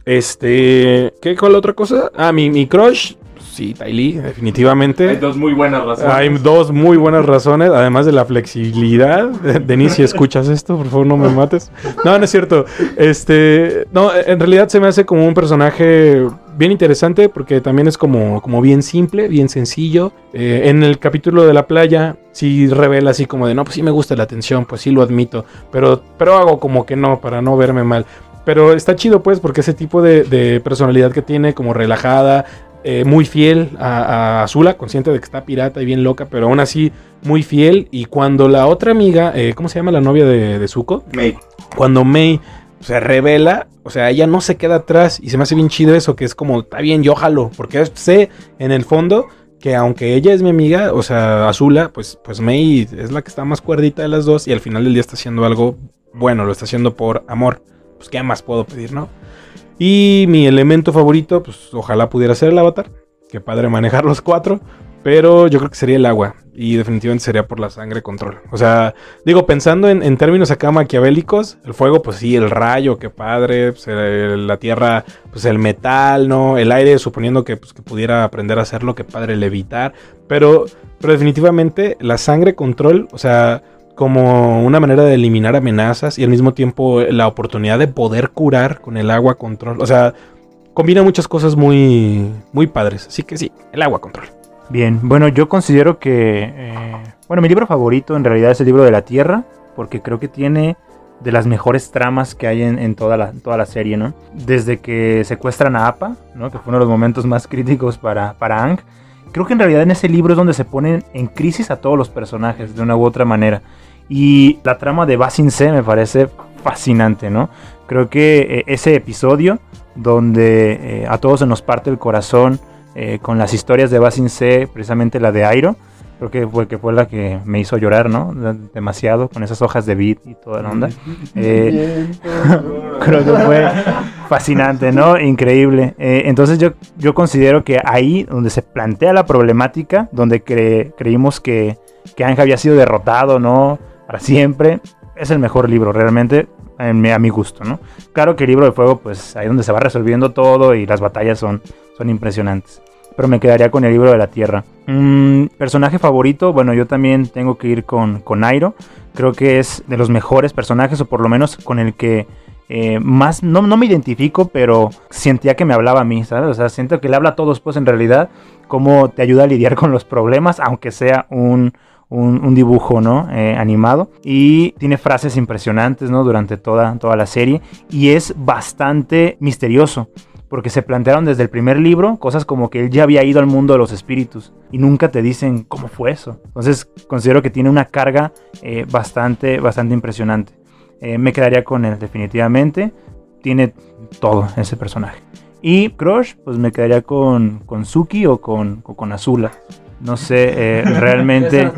Este, ¿qué con la otra cosa? Ah, mi, mi crush, sí, Ty Lee, definitivamente. dos muy buenas razones. Hay dos muy buenas razones, además de la flexibilidad. [LAUGHS] Denis, si escuchas esto, por favor no me mates. No, no es cierto. Este, no, en realidad se me hace como un personaje bien interesante porque también es como, como bien simple, bien sencillo. Eh, en el capítulo de la playa sí revela así como de, no, pues sí me gusta la atención, pues sí lo admito, pero, pero hago como que no, para no verme mal. Pero está chido pues porque ese tipo de, de personalidad que tiene como relajada, eh, muy fiel a, a Azula, consciente de que está pirata y bien loca, pero aún así muy fiel. Y cuando la otra amiga, eh, ¿cómo se llama la novia de, de Zuko? May. Cuando May se revela, o sea, ella no se queda atrás y se me hace bien chido eso, que es como, está bien, yo jalo, porque sé en el fondo que aunque ella es mi amiga, o sea, Azula, pues, pues May es la que está más cuerdita de las dos y al final del día está haciendo algo bueno, lo está haciendo por amor. Pues, ¿qué más puedo pedir, no? Y mi elemento favorito, pues ojalá pudiera ser el avatar. Qué padre manejar los cuatro. Pero yo creo que sería el agua. Y definitivamente sería por la sangre control. O sea, digo, pensando en, en términos acá maquiavélicos, el fuego, pues sí, el rayo, qué padre. pues, la tierra, pues el metal, ¿no? El aire, suponiendo que, pues, que pudiera aprender a hacerlo, qué padre levitar. Pero, pero definitivamente la sangre control, o sea, como una manera de eliminar amenazas y al mismo tiempo la oportunidad de poder curar con el agua control. O sea, combina muchas cosas muy, muy padres. Así que sí, el agua control. Bien, bueno, yo considero que, eh, bueno, mi libro favorito en realidad es el libro de la Tierra, porque creo que tiene de las mejores tramas que hay en, en toda, la, toda la serie, ¿no? Desde que secuestran a Appa, ¿no? Que fue uno de los momentos más [LAUGHS] críticos para, para Aang, creo que en realidad en ese libro es donde se ponen en crisis a todos los personajes de una u otra manera. Y la trama de Basin C me parece fascinante, ¿no? Creo que eh, ese episodio donde eh, a todos se nos parte el corazón eh, con las historias de Basin C, precisamente la de Airo, creo que fue, que fue la que me hizo llorar, ¿no? Demasiado, con esas hojas de beat y toda la onda. Eh, [LAUGHS] creo que fue fascinante, ¿no? Increíble. Eh, entonces yo, yo considero que ahí donde se plantea la problemática, donde creímos que, que Ángel había sido derrotado, ¿no? Para siempre, es el mejor libro, realmente. A mi gusto, ¿no? Claro que el libro de fuego, pues ahí donde se va resolviendo todo y las batallas son, son impresionantes pero me quedaría con el libro de la tierra. personaje favorito, bueno, yo también tengo que ir con, con Airo. Creo que es de los mejores personajes, o por lo menos con el que eh, más, no, no, me identifico, pero sentía que me hablaba a mí, ¿sabes? O sea, siento que le habla a todos, pues en realidad, cómo te ayuda a lidiar con los problemas, aunque sea un, un, dibujo, ¿no? Eh, animado. Y tiene frases impresionantes, ¿no? Durante toda, toda la serie. Y es bastante misterioso porque se plantearon desde el primer libro cosas como que él ya había ido al mundo de los espíritus y nunca te dicen cómo fue eso. Entonces considero que tiene una carga eh, bastante, bastante impresionante. Eh, me quedaría con él definitivamente. Tiene todo ese personaje. Y Crush, pues me quedaría con, con Suki o con, con Azula. No sé eh, [LAUGHS] realmente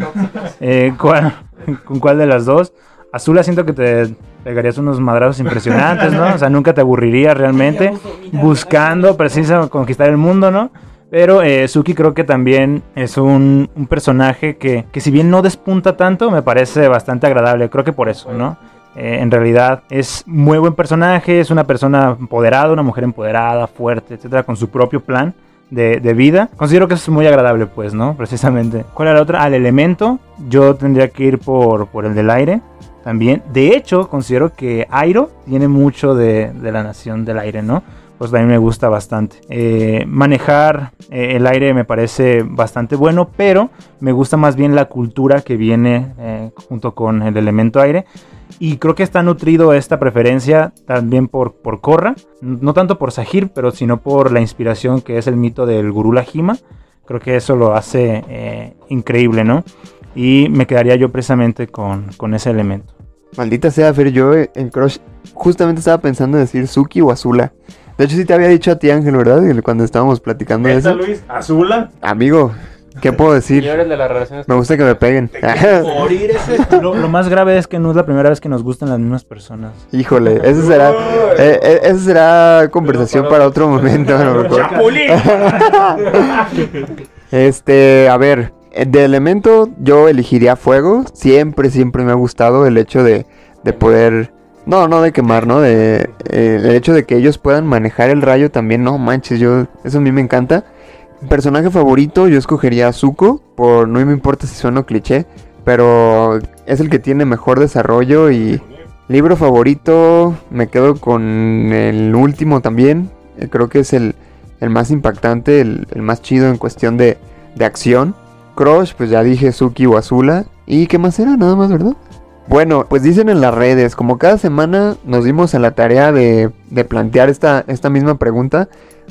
con cuál de las dos. Azula siento que te pegarías unos madrazos impresionantes, ¿no? O sea, nunca te aburrirías realmente buscando precisamente conquistar el mundo, ¿no? Pero eh, Suki creo que también es un, personaje que, que, si bien no despunta tanto, me parece bastante agradable. Creo que por eso, ¿no? Eh, en realidad es muy buen personaje, es una persona empoderada, una mujer empoderada, fuerte, etcétera, con su propio plan de, de, vida. Considero que es muy agradable, pues, ¿no? Precisamente. ¿Cuál era la otra? Al elemento. Yo tendría que ir por, por el del aire también. De hecho, considero que Airo tiene mucho de, la nación del aire, ¿no? Pues mí me gusta bastante. Eh, manejar eh, el aire me parece bastante bueno, pero me gusta más bien la cultura que viene eh, junto con el elemento aire. Y creo que está nutrido esta preferencia también por, por Korra. No tanto por Sahir, pero sino por la inspiración que es el mito del Gurú Lajima. Creo que eso lo hace increíble, ¿no? Y me quedaría yo precisamente con, con ese elemento. Maldita sea, Fer, yo en Crush justamente estaba pensando en decir Suki o Azula. De hecho, sí te había dicho a ti, Ángel, ¿verdad? Cuando estábamos platicando de eso. Luis? ¿Azula? Amigo, ¿qué puedo decir? de las relaciones me gusta que me peguen. [LAUGHS] lo, lo, más grave es que no es la primera vez que nos gustan las mismas personas. Híjole, eso será, eh, eh, eso será conversación para otro momento. [LAUGHS] este, a ver, de elemento yo elegiría fuego. Siempre, siempre me ha gustado el hecho de, de poder... No, no de quemar, ¿no? De, eh, el hecho de que ellos puedan manejar el rayo también, no manches, yo... Eso a mí me encanta. Personaje favorito yo escogería a Zuko. Por, no me importa si suena cliché. Pero es el que tiene mejor desarrollo y... Libro favorito, me quedo con el último también. Eh, creo que es el, el más impactante, el, el, más chido en cuestión de, de acción. Crush, pues ya dije Suki o Azula. ¿Y qué más era? Nada más, ¿verdad? Bueno, pues dicen en las redes, como cada semana nos dimos a la tarea de, plantear esta, esta misma pregunta.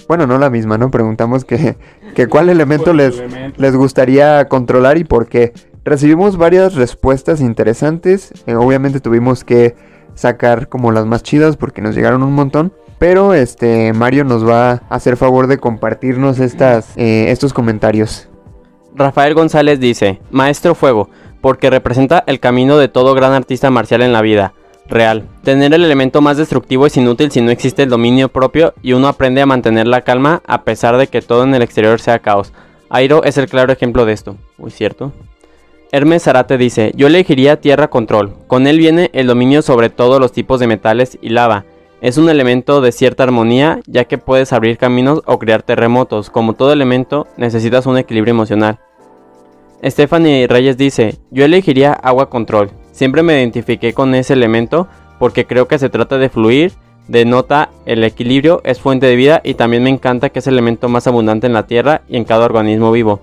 Bueno, no la misma, ¿no? Preguntamos que, [LAUGHS] que [LAUGHS] cuál elemento les, les gustaría controlar y por qué. Recibimos varias respuestas interesantes. Eh, obviamente tuvimos que sacar como las más chidas porque nos llegaron un montón. Pero este Mario nos va a hacer favor de compartirnos estas, eh, estos comentarios. Rafael González dice, Maestro Fuego, porque representa el camino de todo gran artista marcial en la vida. Real. Tener el elemento más destructivo es inútil si no existe el dominio propio y uno aprende a mantener la calma a pesar de que todo en el exterior sea caos. Airo es el claro ejemplo de esto. Muy cierto. Hermes Zarate dice, yo elegiría tierra control. Con él viene el dominio sobre todos los tipos de metales y lava. Es un elemento de cierta armonía, ya que puedes abrir caminos o crear terremotos. Como todo elemento, necesitas un equilibrio emocional. Stephanie Reyes dice, yo elegiría agua control. Siempre me identifiqué con ese elemento porque creo que se trata de fluir, denota el equilibrio, es fuente de vida y también me encanta que es el elemento más abundante en la tierra y en cada organismo vivo.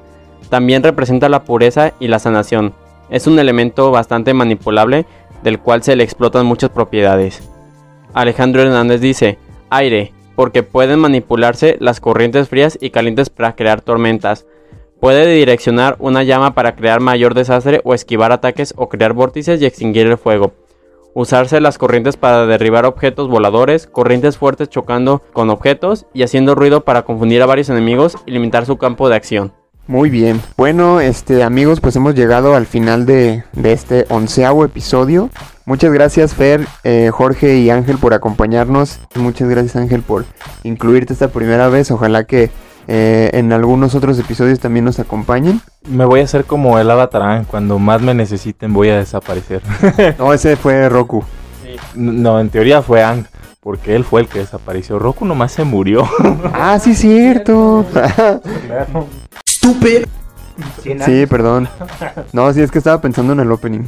También representa la pureza y la sanación. Es un elemento bastante manipulable del cual se le explotan muchas propiedades. Alejandro Hernández dice, aire, porque pueden manipularse las corrientes frías y calientes para crear tormentas. Puede direccionar una llama para crear mayor desastre o esquivar ataques o crear vórtices y extinguir el fuego. Usarse las corrientes para derribar objetos voladores, corrientes fuertes chocando con objetos y haciendo ruido para confundir a varios enemigos y limitar su campo de acción. Muy bien. Bueno, este amigos, pues hemos llegado al final de, de este onceavo episodio. Muchas gracias Fer, eh, Jorge y Ángel por acompañarnos. Muchas gracias Ángel por incluirte esta primera vez. Ojalá que eh, en algunos otros episodios también nos acompañen. Me voy a hacer como el Avatar, cuando más me necesiten voy a desaparecer. [LAUGHS] no, ese fue Roku. No, en teoría fue Ang, porque él fue el que desapareció. Roku nomás se murió. [LAUGHS] ah, sí, cierto. Sí, perdón. No, sí, es que estaba pensando en el opening.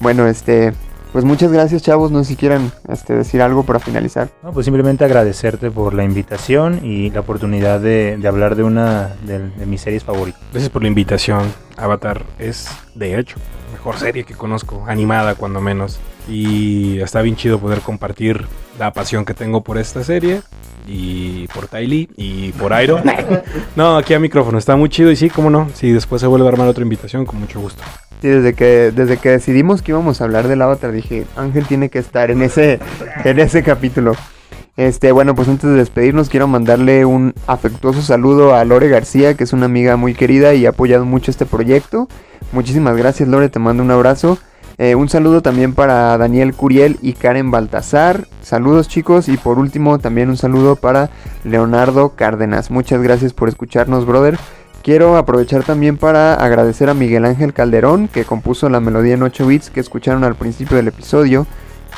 Bueno, este, pues muchas gracias, chavos. No sé si quieran este, decir algo para finalizar. No, pues simplemente agradecerte por la invitación y la oportunidad de, hablar de una de, de, mis series favoritas. Gracias por la invitación. Avatar es, de hecho, la mejor serie que conozco, animada cuando menos. Y está bien chido poder compartir la pasión que tengo por esta serie y por Tylee y por Airo. [LAUGHS] no, aquí a micrófono está muy chido y sí, cómo no. Si después se vuelve a armar otra invitación, con mucho gusto. Desde que, desde que decidimos que íbamos a hablar del avatar, dije, Ángel tiene que estar en ese, en ese capítulo. Este, bueno, pues antes de despedirnos, quiero mandarle un afectuoso saludo a Lore García, que es una amiga muy querida y ha apoyado mucho este proyecto. Muchísimas gracias, Lore, te mando un abrazo. Eh, un saludo también para Daniel Curiel y Karen Baltazar. Saludos chicos. Y por último también un saludo para Leonardo Cárdenas. Muchas gracias por escucharnos, brother. Quiero aprovechar también para agradecer a Miguel Ángel Calderón que compuso la melodía en 8 bits que escucharon al principio del episodio.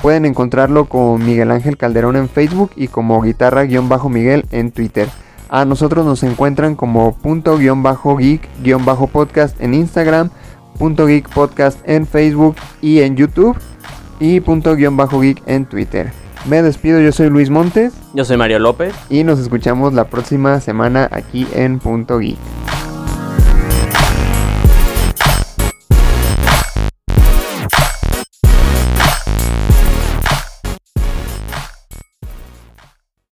Pueden encontrarlo con Miguel Ángel Calderón en Facebook y como guitarra-miguel en Twitter. A nosotros nos encuentran como punto-geek-podcast en Instagram Punto Geek Podcast en Facebook y en YouTube y punto guion bajo geek en Twitter. Me despido, yo soy Luis Montes. Yo soy Mario López. Y nos escuchamos la próxima semana aquí en Punto Geek.